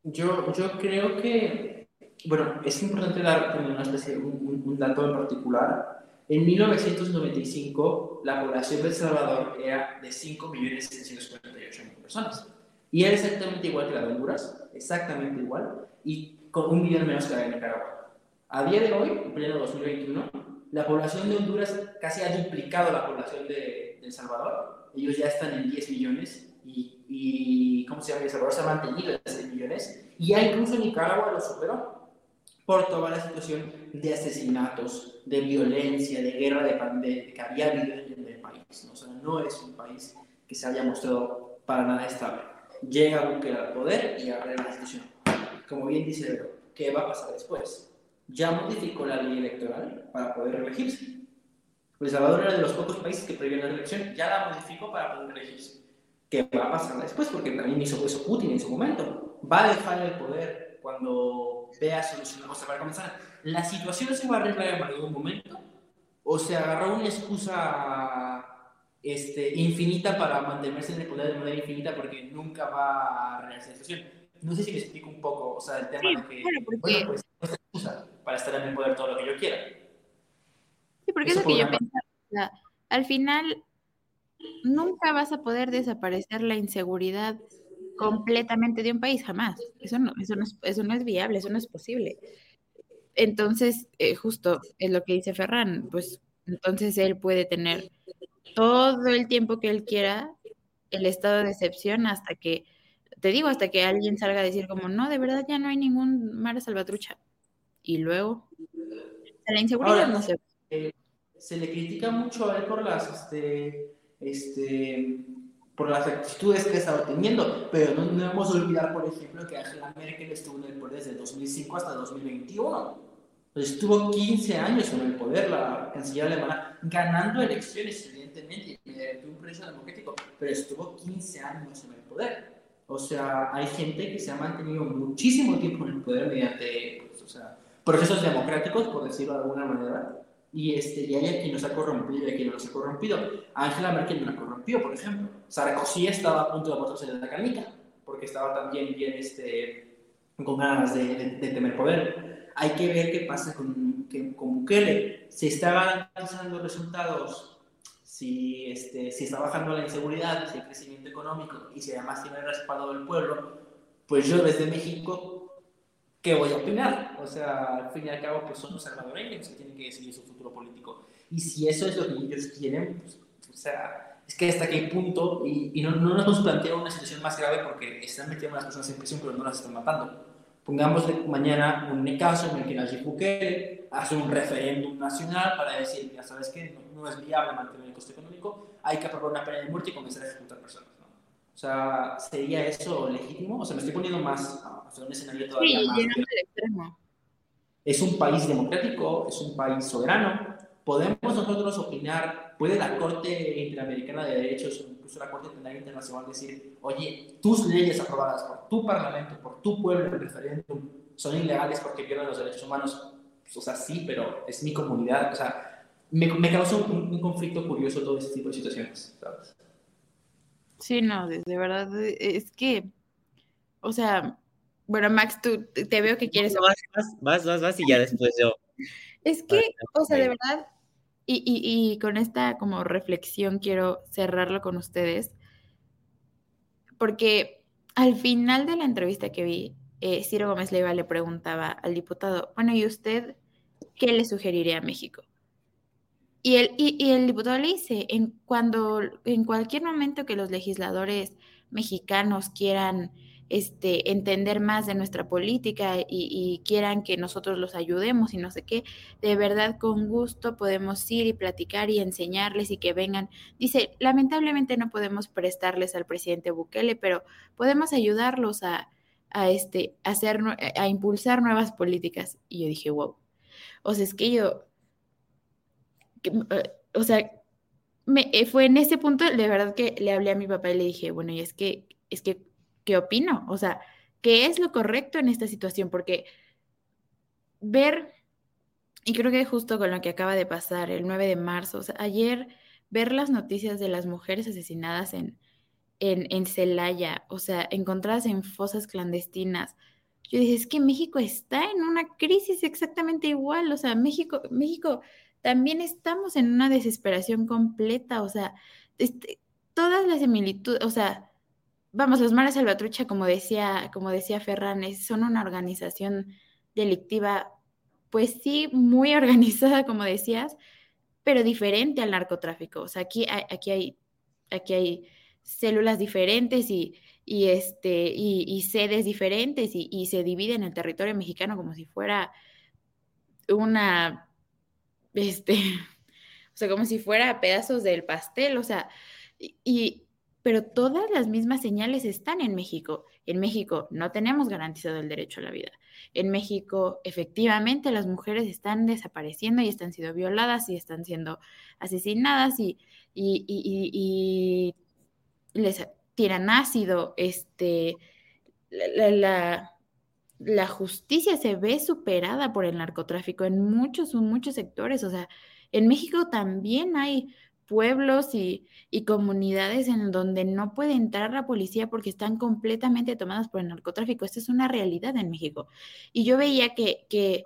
Yo, yo creo que, bueno, es importante dar un dato en particular. En 1995, la población de El Salvador era de 5.648.000 personas. Y era exactamente igual que la de Honduras, exactamente igual, y con un millón menos que la de Nicaragua. A día de hoy, en pleno 2021, la población de Honduras casi ha duplicado la población de, El Salvador. Ellos ya están en 10 millones y, y, ¿cómo se llama? El Salvador se ha mantenido en 6 millones y ya incluso Nicaragua lo superó por toda la situación de asesinatos, de violencia, de guerra de, de que había habido en el país. ¿no? O sea, no es un país que se haya mostrado para nada estable. Llega Bukele al poder y arregla la situación. Como bien dice ¿qué va a pasar después? ya modificó la ley electoral para poder reelegirse. El Salvador era de los pocos países que prohibían la reelección, ya la modificó para poder reelegirse. ¿Qué va a pasar después? Porque también hizo eso Putin en su momento. Va a dejar el poder cuando vea solucionar. O sea, para comenzar, ¿la situación se va a arreglar en algún momento? ¿O se agarró una excusa este, infinita para mantenerse en el poder de manera infinita porque nunca va a arreglarse la situación? No sé si me explico un poco, o sea, el tema de que, bueno, pues, no excusa para estar en el poder todo lo que yo quiera. Sí, porque eso es lo que yo pensaba. al final, nunca vas a poder desaparecer la inseguridad completamente de un país, jamás. Eso no, eso no, es, eso no es viable, eso no es posible. Entonces, eh, justo es lo que dice Ferran, pues entonces él puede tener todo el tiempo que él quiera el estado de excepción hasta que, te digo, hasta que alguien salga a decir como, no, de verdad ya no hay ningún mar salvatrucha. Y luego, la inseguridad no se... Eh, se le critica mucho a él por las, este, este, por las actitudes que ha estado teniendo, pero no debemos olvidar, por ejemplo, que Angela Merkel estuvo en el poder desde 2005 hasta 2021. Estuvo 15 años en el poder la canciller alemana, ganando elecciones, evidentemente, mediante un proceso democrático, pero estuvo 15 años en el poder. O sea, hay gente que se ha mantenido muchísimo tiempo en el poder mediante pues, o sea, procesos democráticos, por decirlo de alguna manera, y, este, y hay a quien nos ha corrompido y a quien no nos ha corrompido. Angela Merkel no la corrompió, por ejemplo. Sarkozy estaba a punto de botarse de la canica, porque estaba también bien este, con ganas de, de, tener poder. Hay que ver qué pasa con, que, con Bukele. Si está garantizando resultados, si, este, si está bajando la inseguridad, si hay crecimiento económico y si además tiene el respaldo del pueblo, pues yo desde México ¿qué voy a opinar? O sea, al fin y al cabo, pues son los salvadoreños que tienen que decidir su futuro político. Y si eso es lo que ellos quieren, pues, o sea, es que hasta qué punto, y, no, no, nos plantea una situación más grave porque están metiendo a las personas en prisión, pero no las están matando. Pongamos mañana un caso en el que Nayib Bukele hace un referéndum nacional para decir, ya sabes que no, es viable mantener el coste económico, hay que aprobar una pena de muerte y comenzar a ejecutar personas. O sea, ¿sería eso legítimo? O sea, me estoy poniendo más a un escenario todavía sí, más. extremo. Es un país democrático, es un país soberano. Podemos nosotros opinar, puede la Corte Interamericana de Derechos, incluso la Corte Penal Internacional decir, oye, tus leyes aprobadas por tu parlamento, por tu pueblo en referéndum, son ilegales porque violan los derechos humanos. Pues, o sea, sí, pero es mi comunidad. O sea, me, me causa un, un conflicto curioso todo este tipo de situaciones, ¿sabes? Sí, no, de, verdad, e, es que, o sea, bueno, Max, tú te veo que quieres... Vas, vas, vas, vas, y ya después yo. Es que, o sea, de verdad, y, y, y, con esta como reflexión quiero cerrarlo con ustedes, porque al final de la entrevista que vi, eh, Ciro Gómez Leiva le preguntaba al diputado, bueno, ¿y usted qué le sugeriría a México? Y el, y, el diputado le dice, en, cuando, en cualquier momento que los legisladores mexicanos quieran este, entender más de nuestra política y, quieran que nosotros los ayudemos y no sé qué, de verdad con gusto podemos ir y platicar y enseñarles y que vengan. Dice, lamentablemente no podemos prestarles al presidente Bukele, pero podemos ayudarlos a, este, hacer, a impulsar nuevas políticas. Y yo dije, wow. O sea, es que yo, eh, o sea, me, eh, fue en ese punto, de verdad que le hablé a mi papá y le dije, bueno, y es que, es que, ¿qué opino? O sea, ¿qué es lo correcto en esta situación? Porque ver, y creo que justo con lo que acaba de pasar el 9 de marzo, o sea, ayer ver las noticias de las mujeres asesinadas en, en, en Celaya, o sea, encontradas en fosas clandestinas, yo dije, es que México está en una crisis exactamente igual, o sea, México, México también estamos en una desesperación completa, o sea, este, todas las similitudes, o sea, vamos, los Mares Salvatrucha, como decía, como decía Ferran, son una organización delictiva, pues sí, muy organizada, como decías, pero diferente al narcotráfico. O sea, aquí hay, aquí hay, aquí hay células diferentes y, y este, y, sedes diferentes y, y se divide en el territorio mexicano como si fuera una este, o sea, como si fuera pedazos del pastel, o sea, y, pero todas las mismas señales están en México En México no tenemos garantizado el derecho a la vida. En México, efectivamente, las mujeres están desapareciendo y están siendo violadas y están siendo asesinadas y, y, les tiran ácido. Este, la, la, justicia se ve superada por el narcotráfico en muchos, muchos sectores. O sea, en México también hay pueblos y, comunidades en donde no puede entrar la policía porque están completamente tomadas por el narcotráfico. Esta es una realidad en México. Y yo veía que, que,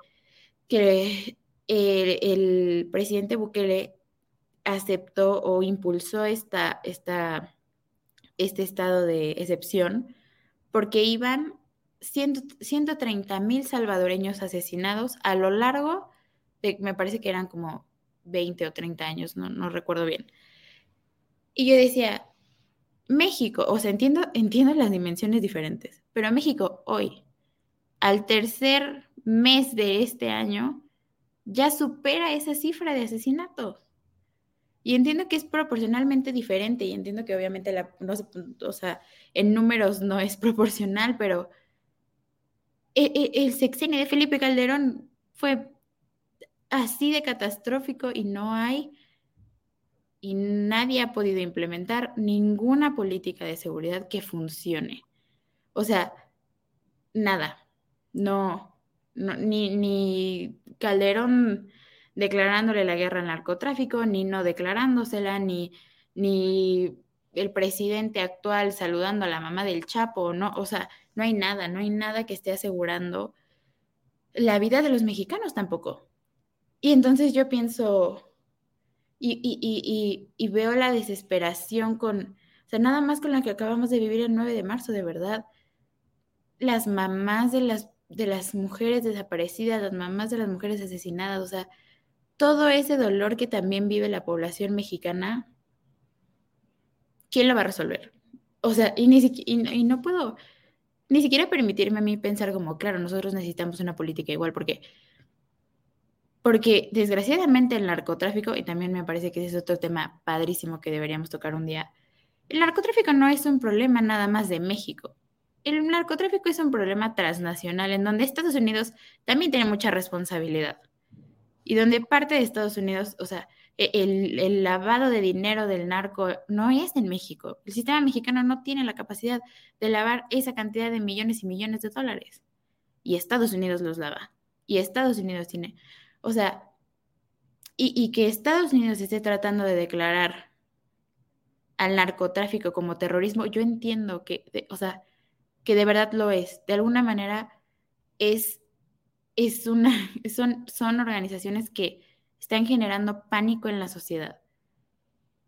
el, presidente Bukele aceptó o impulsó esta, esta, este estado de excepción porque iban 130 mil salvadoreños asesinados a lo largo de, me parece que eran como 20 o 30 años, no, recuerdo bien. Y yo decía, México, o sea, entiendo, entiendo las dimensiones diferentes, pero México hoy, al tercer mes de este año, ya supera esa cifra de asesinatos. Y entiendo que es proporcionalmente diferente y entiendo que obviamente la, no o sea, en números no es proporcional, pero el, e, el sexenio de Felipe Calderón fue así de catastrófico y no hay y nadie ha podido implementar ninguna política de seguridad que funcione. O sea, nada. No, ni, ni Calderón declarándole la guerra al narcotráfico, ni no declarándosela, ni, ni el presidente actual saludando a la mamá del Chapo, no, o sea, no hay nada, no hay nada que esté asegurando la vida de los mexicanos tampoco. Y entonces yo pienso, y, veo la desesperación con, o sea, nada más con la que acabamos de vivir el 9 de marzo, de verdad. Las mamás de las, de las mujeres desaparecidas, las mamás de las mujeres asesinadas, o sea, todo ese dolor que también vive la población mexicana, ¿quién lo va a resolver? O sea, y, ni y no puedo ni siquiera permitirme a mí pensar como, claro, nosotros necesitamos una política igual, porque porque desgraciadamente el narcotráfico, y también me parece que ese es otro tema padrísimo que deberíamos tocar un día, el narcotráfico no es un problema nada más de México. El narcotráfico es un problema transnacional en donde Estados Unidos también tiene mucha responsabilidad. Y donde parte de Estados Unidos, o sea, el, el, lavado de dinero del narco no es en México. El sistema mexicano no tiene la capacidad de lavar esa cantidad de millones y millones de dólares. Y Estados Unidos los lava. Y Estados Unidos tiene o sea, y, que Estados Unidos esté tratando de declarar al narcotráfico como terrorismo, yo entiendo que, o sea, que de verdad lo es. De alguna manera es, es una, son, son organizaciones que están generando pánico en la sociedad.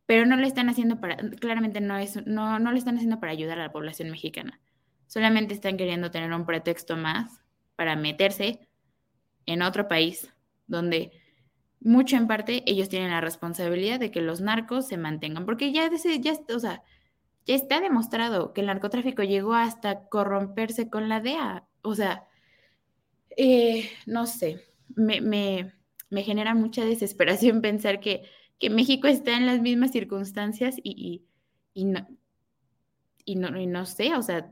Pero no lo están haciendo para, claramente no es, no, no lo están haciendo para ayudar a la población mexicana. Solamente están queriendo tener un pretexto más para meterse en otro país donde mucho en parte ellos tienen la responsabilidad de que los narcos se mantengan, porque ya, ya, o sea, ya está demostrado que el narcotráfico llegó hasta corromperse con la DEA. O sea, eh, no sé, me, me, me, genera mucha desesperación pensar que, que, México está en las mismas circunstancias y, y, no, y, no, y no sé, o sea,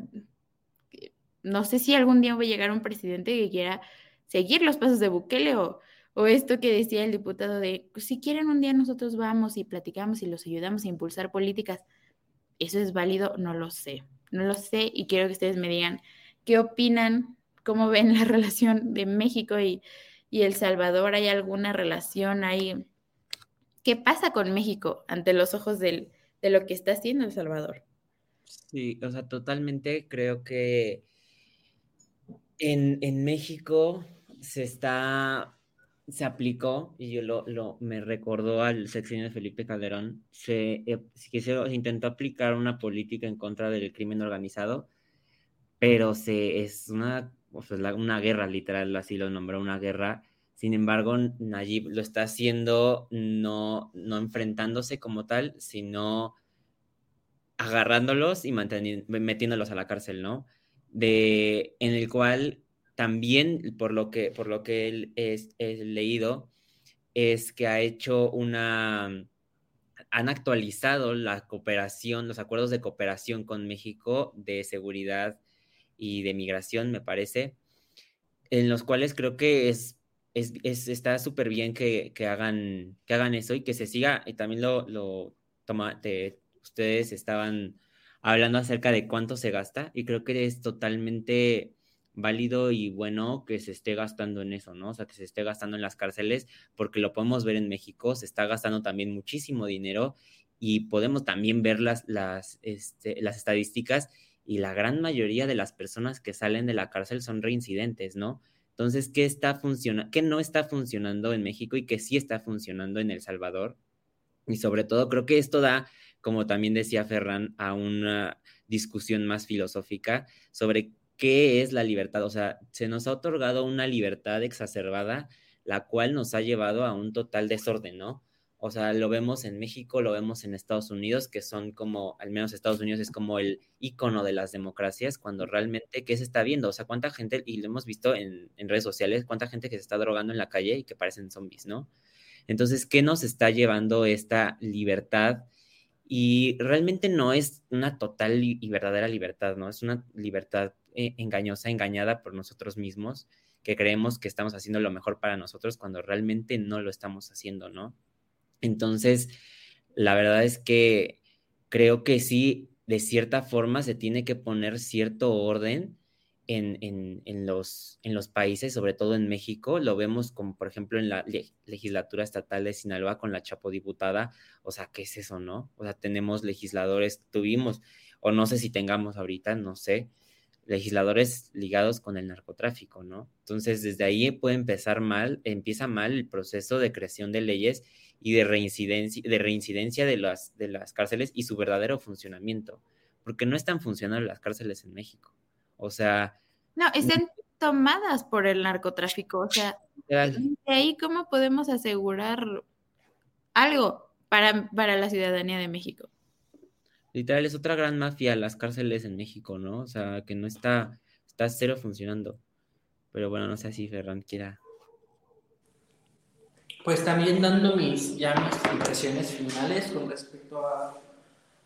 no sé si algún día va a llegar un presidente que quiera seguir los pasos de Bukele o, o esto que decía el diputado de, pues, si quieren un día nosotros vamos y platicamos y los ayudamos a impulsar políticas, ¿eso es válido? No lo sé, no lo sé y quiero que ustedes me digan qué opinan, cómo ven la relación de México y, El Salvador, ¿hay alguna relación ahí? ¿Qué pasa con México ante los ojos de lo que está haciendo El Salvador? Sí, o sea, totalmente creo que en, en México se está se aplicó, y yo lo, lo me recordó al sexenio de Felipe Calderón, se, eh, se, intentó aplicar una política en contra del crimen organizado, pero se, es una, una guerra, literal, así lo nombró, una guerra. Sin embargo, Nayib lo está haciendo no, no enfrentándose como tal, sino agarrándolos y metiéndolos a la cárcel, ¿no? De, en el cual también, por lo que, por lo que él es, leído, es que ha hecho una, han actualizado la cooperación, los acuerdos de cooperación con México de seguridad y de migración, me parece, en los cuales creo que es, es, está súper bien que, hagan, que hagan eso y que se siga, y también lo, lo toma, ustedes estaban hablando acerca de cuánto se gasta y creo que es totalmente válido y bueno que se esté gastando en eso, ¿no? O sea, que se esté gastando en las cárceles, porque lo podemos ver en México, se está gastando también muchísimo dinero y podemos también ver las, las, este, las estadísticas y la gran mayoría de las personas que salen de la cárcel son reincidentes, ¿no? Entonces, ¿qué está funcionando, qué no está funcionando en México y qué sí está funcionando en El Salvador? Y sobre todo, creo que esto da, como también decía Ferran, a una discusión más filosófica sobre qué es la libertad. O sea, se nos ha otorgado una libertad exacerbada, la cual nos ha llevado a un total desorden, ¿no? O sea, lo vemos en México, lo vemos en Estados Unidos, que son como, al menos Estados Unidos es como el icono de las democracias, cuando realmente, ¿qué se está viendo? O sea, cuánta gente, y lo hemos visto en, en redes sociales, cuánta gente que se está drogando en la calle y que parecen zombies, ¿no? Entonces, ¿qué nos está llevando esta libertad? Y realmente no es una total y verdadera libertad, ¿no? Es una libertad eh, engañosa, engañada por nosotros mismos, que creemos que estamos haciendo lo mejor para nosotros cuando realmente no lo estamos haciendo, ¿no? Entonces, la verdad es que creo que sí, de cierta forma se tiene que poner cierto orden en, los, en los países, sobre todo en México. Lo vemos como, por ejemplo, en la legislatura estatal de Sinaloa con la chapodiputada. O sea, ¿qué es eso, no? O sea, tenemos legisladores, tuvimos, o no sé si tengamos ahorita, no sé, legisladores ligados con el narcotráfico, ¿no? Entonces, desde ahí puede empezar mal, empieza mal el proceso de creación de leyes y de reincidencia, de reincidencia de las, de las cárceles y su verdadero funcionamiento, porque no están funcionando las cárceles en México. O sea... No, están tomadas por el narcotráfico, o sea, de ahí cómo podemos asegurar algo para, para la ciudadanía de México. Literal, es otra gran mafia las cárceles en México, ¿no? O sea, que no está, está cero funcionando. Pero bueno, no sé si Ferran quiera. Pues también dando mis, ya mis impresiones finales con respecto a,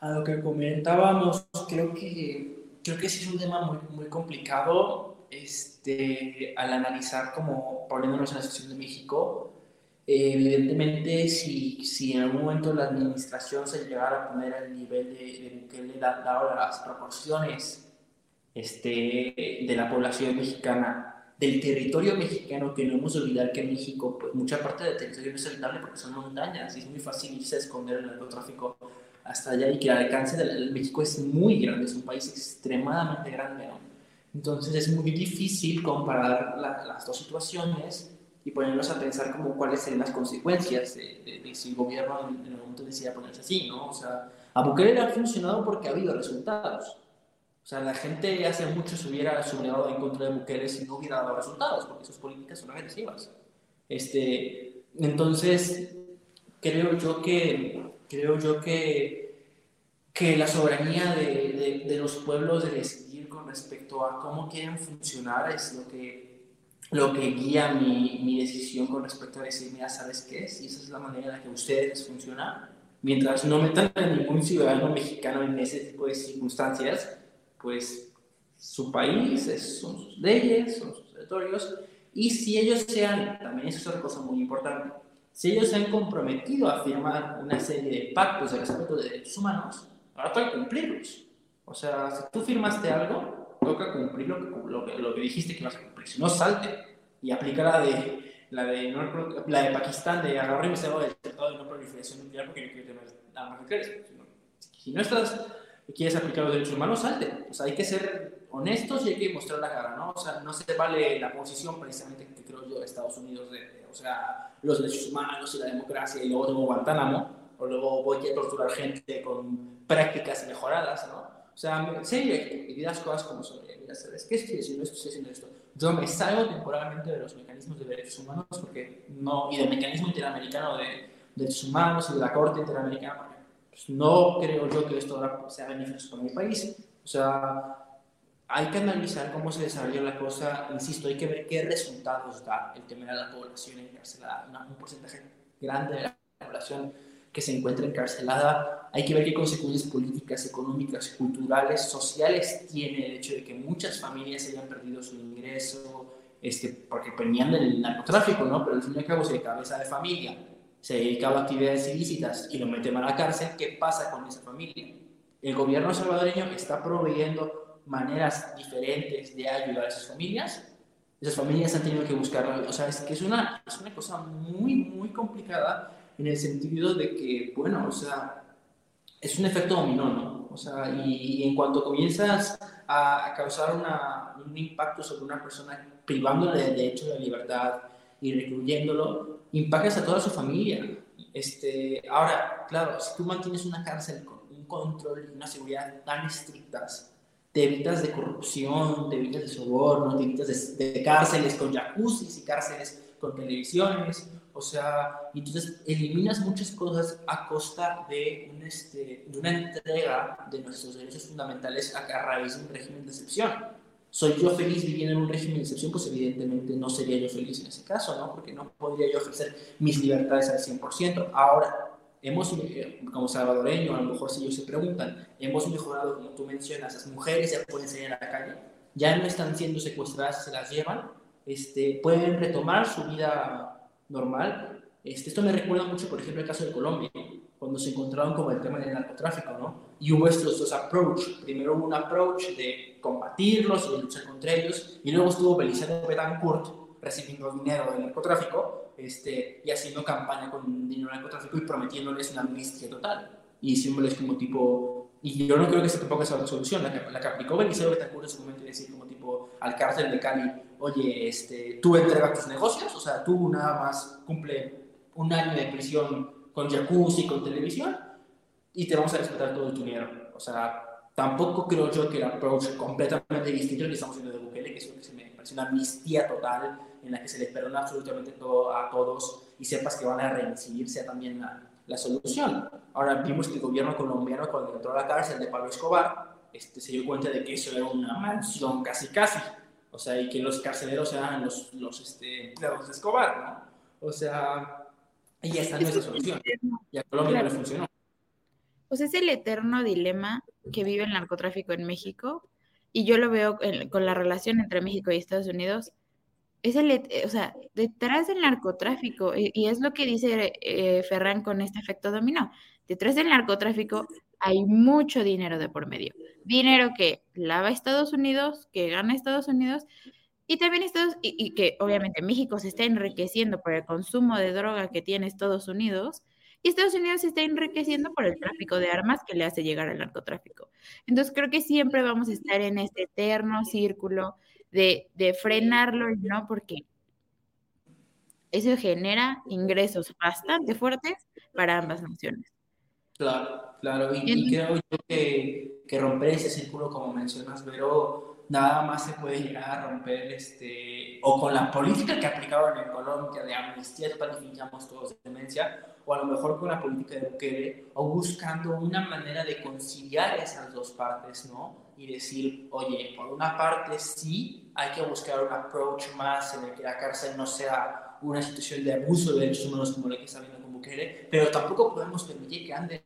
a lo que comentábamos, creo que, creo que sí es un tema muy, muy complicado este, al analizar como poniéndonos en la situación de México evidentemente, si, si en algún momento la administración se llegara a poner al nivel de, que le da ahora las proporciones este, de la población mexicana, del territorio mexicano, que no hemos olvidar que en México, pues mucha parte del territorio no es habitable porque son montañas y es muy fácil irse a esconder el narcotráfico hasta allá y que el alcance de México es muy grande, es un país extremadamente grande, Entonces es muy difícil comparar las dos situaciones y ponernos a pensar como cuáles serían las consecuencias de, si el gobierno en el momento decida ponerse así, ¿no? O sea, a Bukele le ha funcionado porque ha habido resultados. O sea, la gente hace mucho se hubiera sublevado en contra de Bukele si no hubiera dado resultados, porque sus políticas son agresivas. Este, entonces, creo yo que, creo yo que, que la soberanía de, de, de los pueblos de decidir con respecto a cómo quieren funcionar es lo que lo que guía mi, mi, decisión con respecto a decir, mira, ¿sabes qué? Si esa es la manera en la que ustedes funcionan, mientras no metan a ningún ciudadano mexicano en ese tipo de circunstancias, pues su país, es, son sus leyes, son sus territorios, y si ellos sean, también eso es otra cosa muy importante, si ellos se han comprometido a firmar una serie de pactos de respeto de derechos humanos, ahora toca cumplirlos. O sea, si tú firmaste algo, toca cumplir lo que, lo, lo que dijiste que ibas a cumplir si no salte y aplica la de la de, la de Pakistán de agarrar y me del Tratado de No Proliferación Nuclear porque no quiere tener armas nucleares. Si no estás quieres aplicar los derechos humanos, salte. O sea, hay que ser honestos y hay que mostrar la cara, ¿no? O sea, no se vale la posición precisamente que creo yo de Estados Unidos de, o sea, los derechos humanos y la democracia y luego tengo Guantánamo o luego voy a torturar gente con prácticas mejoradas, ¿no? O sea, serio, y las cosas como son. ¿sabes qué estoy haciendo esto? Estoy haciendo esto yo me salgo temporalmente de los mecanismos de derechos humanos porque no, y del mecanismo interamericano de, derechos humanos y de la Corte Interamericana porque pues, no creo yo que esto ahora sea beneficioso para mi país. O sea, hay que analizar cómo se desarrolla la cosa, insisto, hay que ver qué resultados da el temer a la población encarcelada, un porcentaje grande de la población que se encuentra encarcelada. Hay que ver qué consecuencias políticas, económicas, culturales, sociales tiene el hecho de que muchas familias hayan perdido su ingreso, este, porque venían del narcotráfico, ¿no? Pero al fin y al cabo se cabeza de familia, se dedicaba a actividades ilícitas y lo meten a la cárcel, ¿qué pasa con esa familia? El gobierno salvadoreño está proveyendo maneras diferentes de ayudar a esas familias. Esas familias han tenido que buscar, o sea, es que es una, es una cosa muy, muy complicada en el sentido de que, bueno, o sea, es un efecto dominó, ¿no? O sea, y, en cuanto comienzas a, causar una, un impacto sobre una persona, privándole del derecho de libertad y recluyéndolo, impactas a toda su familia. Este, ahora, claro, si tú mantienes una cárcel con un control y una seguridad tan estrictas, te evitas de corrupción, te evitas de soborno, te evitas de, de cárceles con jacuzzis y cárceles con televisiones, o sea, entonces eliminas muchas cosas a costa de, un, este, de una entrega de nuestros derechos fundamentales a, raíz de un régimen de excepción. ¿Soy yo feliz viviendo en un régimen de excepción? Pues evidentemente no sería yo feliz en ese caso, ¿no? Porque no podría yo ejercer mis libertades al 100%. Ahora, hemos, eh, como salvadoreño, a lo mejor si ellos se preguntan, hemos mejorado, como tú mencionas, las mujeres ya pueden salir a la calle, ya no están siendo secuestradas, se las llevan, este, pueden retomar su vida normal. Este, esto me recuerda mucho, por ejemplo, el caso de Colombia, cuando se encontraron como el tema del narcotráfico, ¿no? Y hubo estos dos approach. Primero hubo un approach de combatirlos y de luchar contra ellos, y luego estuvo Belisario Betancourt recibiendo dinero del narcotráfico este, y haciendo campaña con dinero del narcotráfico y prometiéndoles una amnistía total. Y diciéndoles como tipo... Y yo no creo que esta tampoco sea la solución. La que, la que aplicó Belisario Betancourt en su momento, decir como al cárcel de Cali, oye, este, tú entregas tus negocios, o sea, tú nada más cumple un año de prisión con jacuzzi, con televisión, y te vamos a respetar todo tu dinero. O sea, tampoco creo yo que el approach completamente distinto que estamos haciendo de Bukele, que es lo que se me parece una amnistía total en la que se les perdona absolutamente todo a todos y sepas que van a reincidir también la, la solución. Ahora vimos que el gobierno colombiano cuando entró a la cárcel de Pablo Escobar este, se dio cuenta de que eso era una mansión casi casi o sea, y que los carceleros sean los, los este, empleados de Escobar, ¿no? O sea, y esta no es la solución. Y a Colombia no le funcionó. Pues es el eterno dilema que vive el narcotráfico en México, y yo lo veo con la relación entre México y Estados Unidos. Es el, o sea, detrás del narcotráfico, y, es lo que dice eh, Ferran con este efecto dominó, detrás del narcotráfico hay mucho dinero de por medio dinero que lava Estados Unidos, que gana Estados Unidos, y también Estados, y, que obviamente México se está enriqueciendo por el consumo de droga que tiene Estados Unidos, y Estados Unidos se está enriqueciendo por el tráfico de armas que le hace llegar al narcotráfico. Entonces creo que siempre vamos a estar en este eterno círculo de, de frenarlo, ¿no? Porque eso genera ingresos bastante fuertes para ambas naciones. Claro, claro, y, creo yo que, que, romper ese círculo, como mencionas, pero nada más se puede llegar a romper, este, o con la política que aplicaron en Colombia de amnistía total todos de demencia, o a lo mejor con la política de Bukele, o buscando una manera de conciliar esas dos partes, ¿no? Y decir, oye, por una parte sí hay que buscar un approach más en el que la cárcel no sea una situación de abuso de derechos humanos como la que está viendo pero tampoco podemos permitir que anden.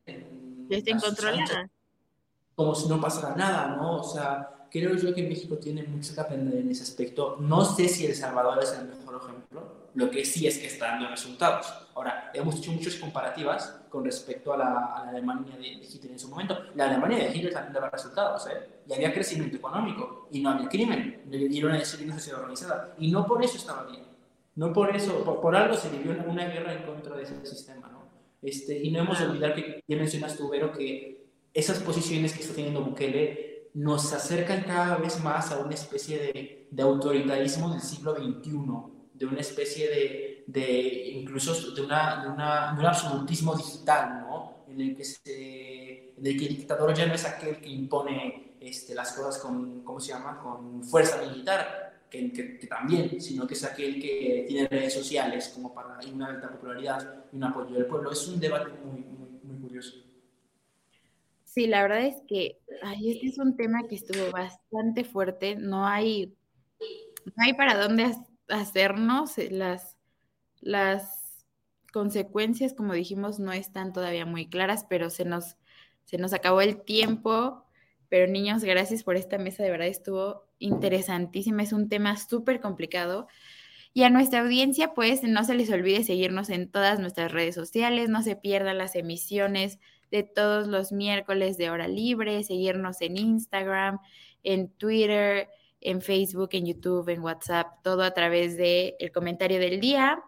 Como si no pasara nada, ¿no? O sea, creo yo que México tiene mucho que aprender en ese aspecto. No sé si El Salvador es el mejor ejemplo, lo que sí es que está dando resultados. Ahora, hemos hecho muchas comparativas con respecto a la, a la Alemania de, Hitler en su momento. La Alemania de Hitler también daba resultados, ¿eh? Y había crecimiento económico, y no había crimen, y era una sociedad organizada. Y no por eso estaba bien. No por eso, por, algo se vivió una, guerra en contra de ese sistema, ¿no? Este, y no hemos de olvidar que, ya mencionas tú, Vero, que esas posiciones que está teniendo Bukele nos acercan cada vez más a una especie de, de autoritarismo del siglo XXI, de una especie de, de incluso de, una, de, una, de, un absolutismo digital, ¿no? En el que, se, en el, que el dictador ya no es aquel que impone este, las cosas con, ¿cómo se llama?, con fuerza militar, que, también, sino que es aquel que tiene redes sociales como para una alta popularidad y un apoyo del pueblo. Es un debate muy, muy, curioso. Sí, la verdad es que ay, este es un tema que estuvo bastante fuerte. No hay, no hay para dónde hacernos las, las consecuencias, como dijimos, no están todavía muy claras, pero se nos, se nos acabó el tiempo. Pero niños, gracias por esta mesa, de verdad estuvo interesantísima, es un tema súper complicado. Y a nuestra audiencia, pues no se les olvide seguirnos en todas nuestras redes sociales, no se pierdan las emisiones de todos los miércoles de hora libre, seguirnos en Instagram, en Twitter, en Facebook, en YouTube, en WhatsApp, todo a través del el comentario del día.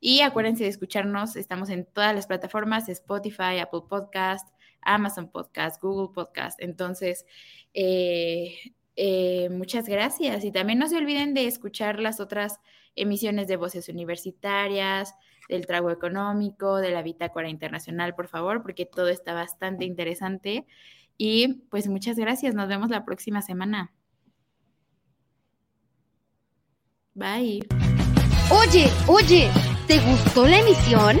Y acuérdense de escucharnos, estamos en todas las plataformas, Spotify, Apple Podcast, Amazon Podcast, Google Podcast. Entonces, eh, eh, muchas gracias. Y también no se olviden de escuchar las otras emisiones de voces universitarias, del trago económico, de la bitácora internacional, por favor, porque todo está bastante interesante. Y pues muchas gracias. Nos vemos la próxima semana. Bye. Oye, oye, ¿te gustó la emisión?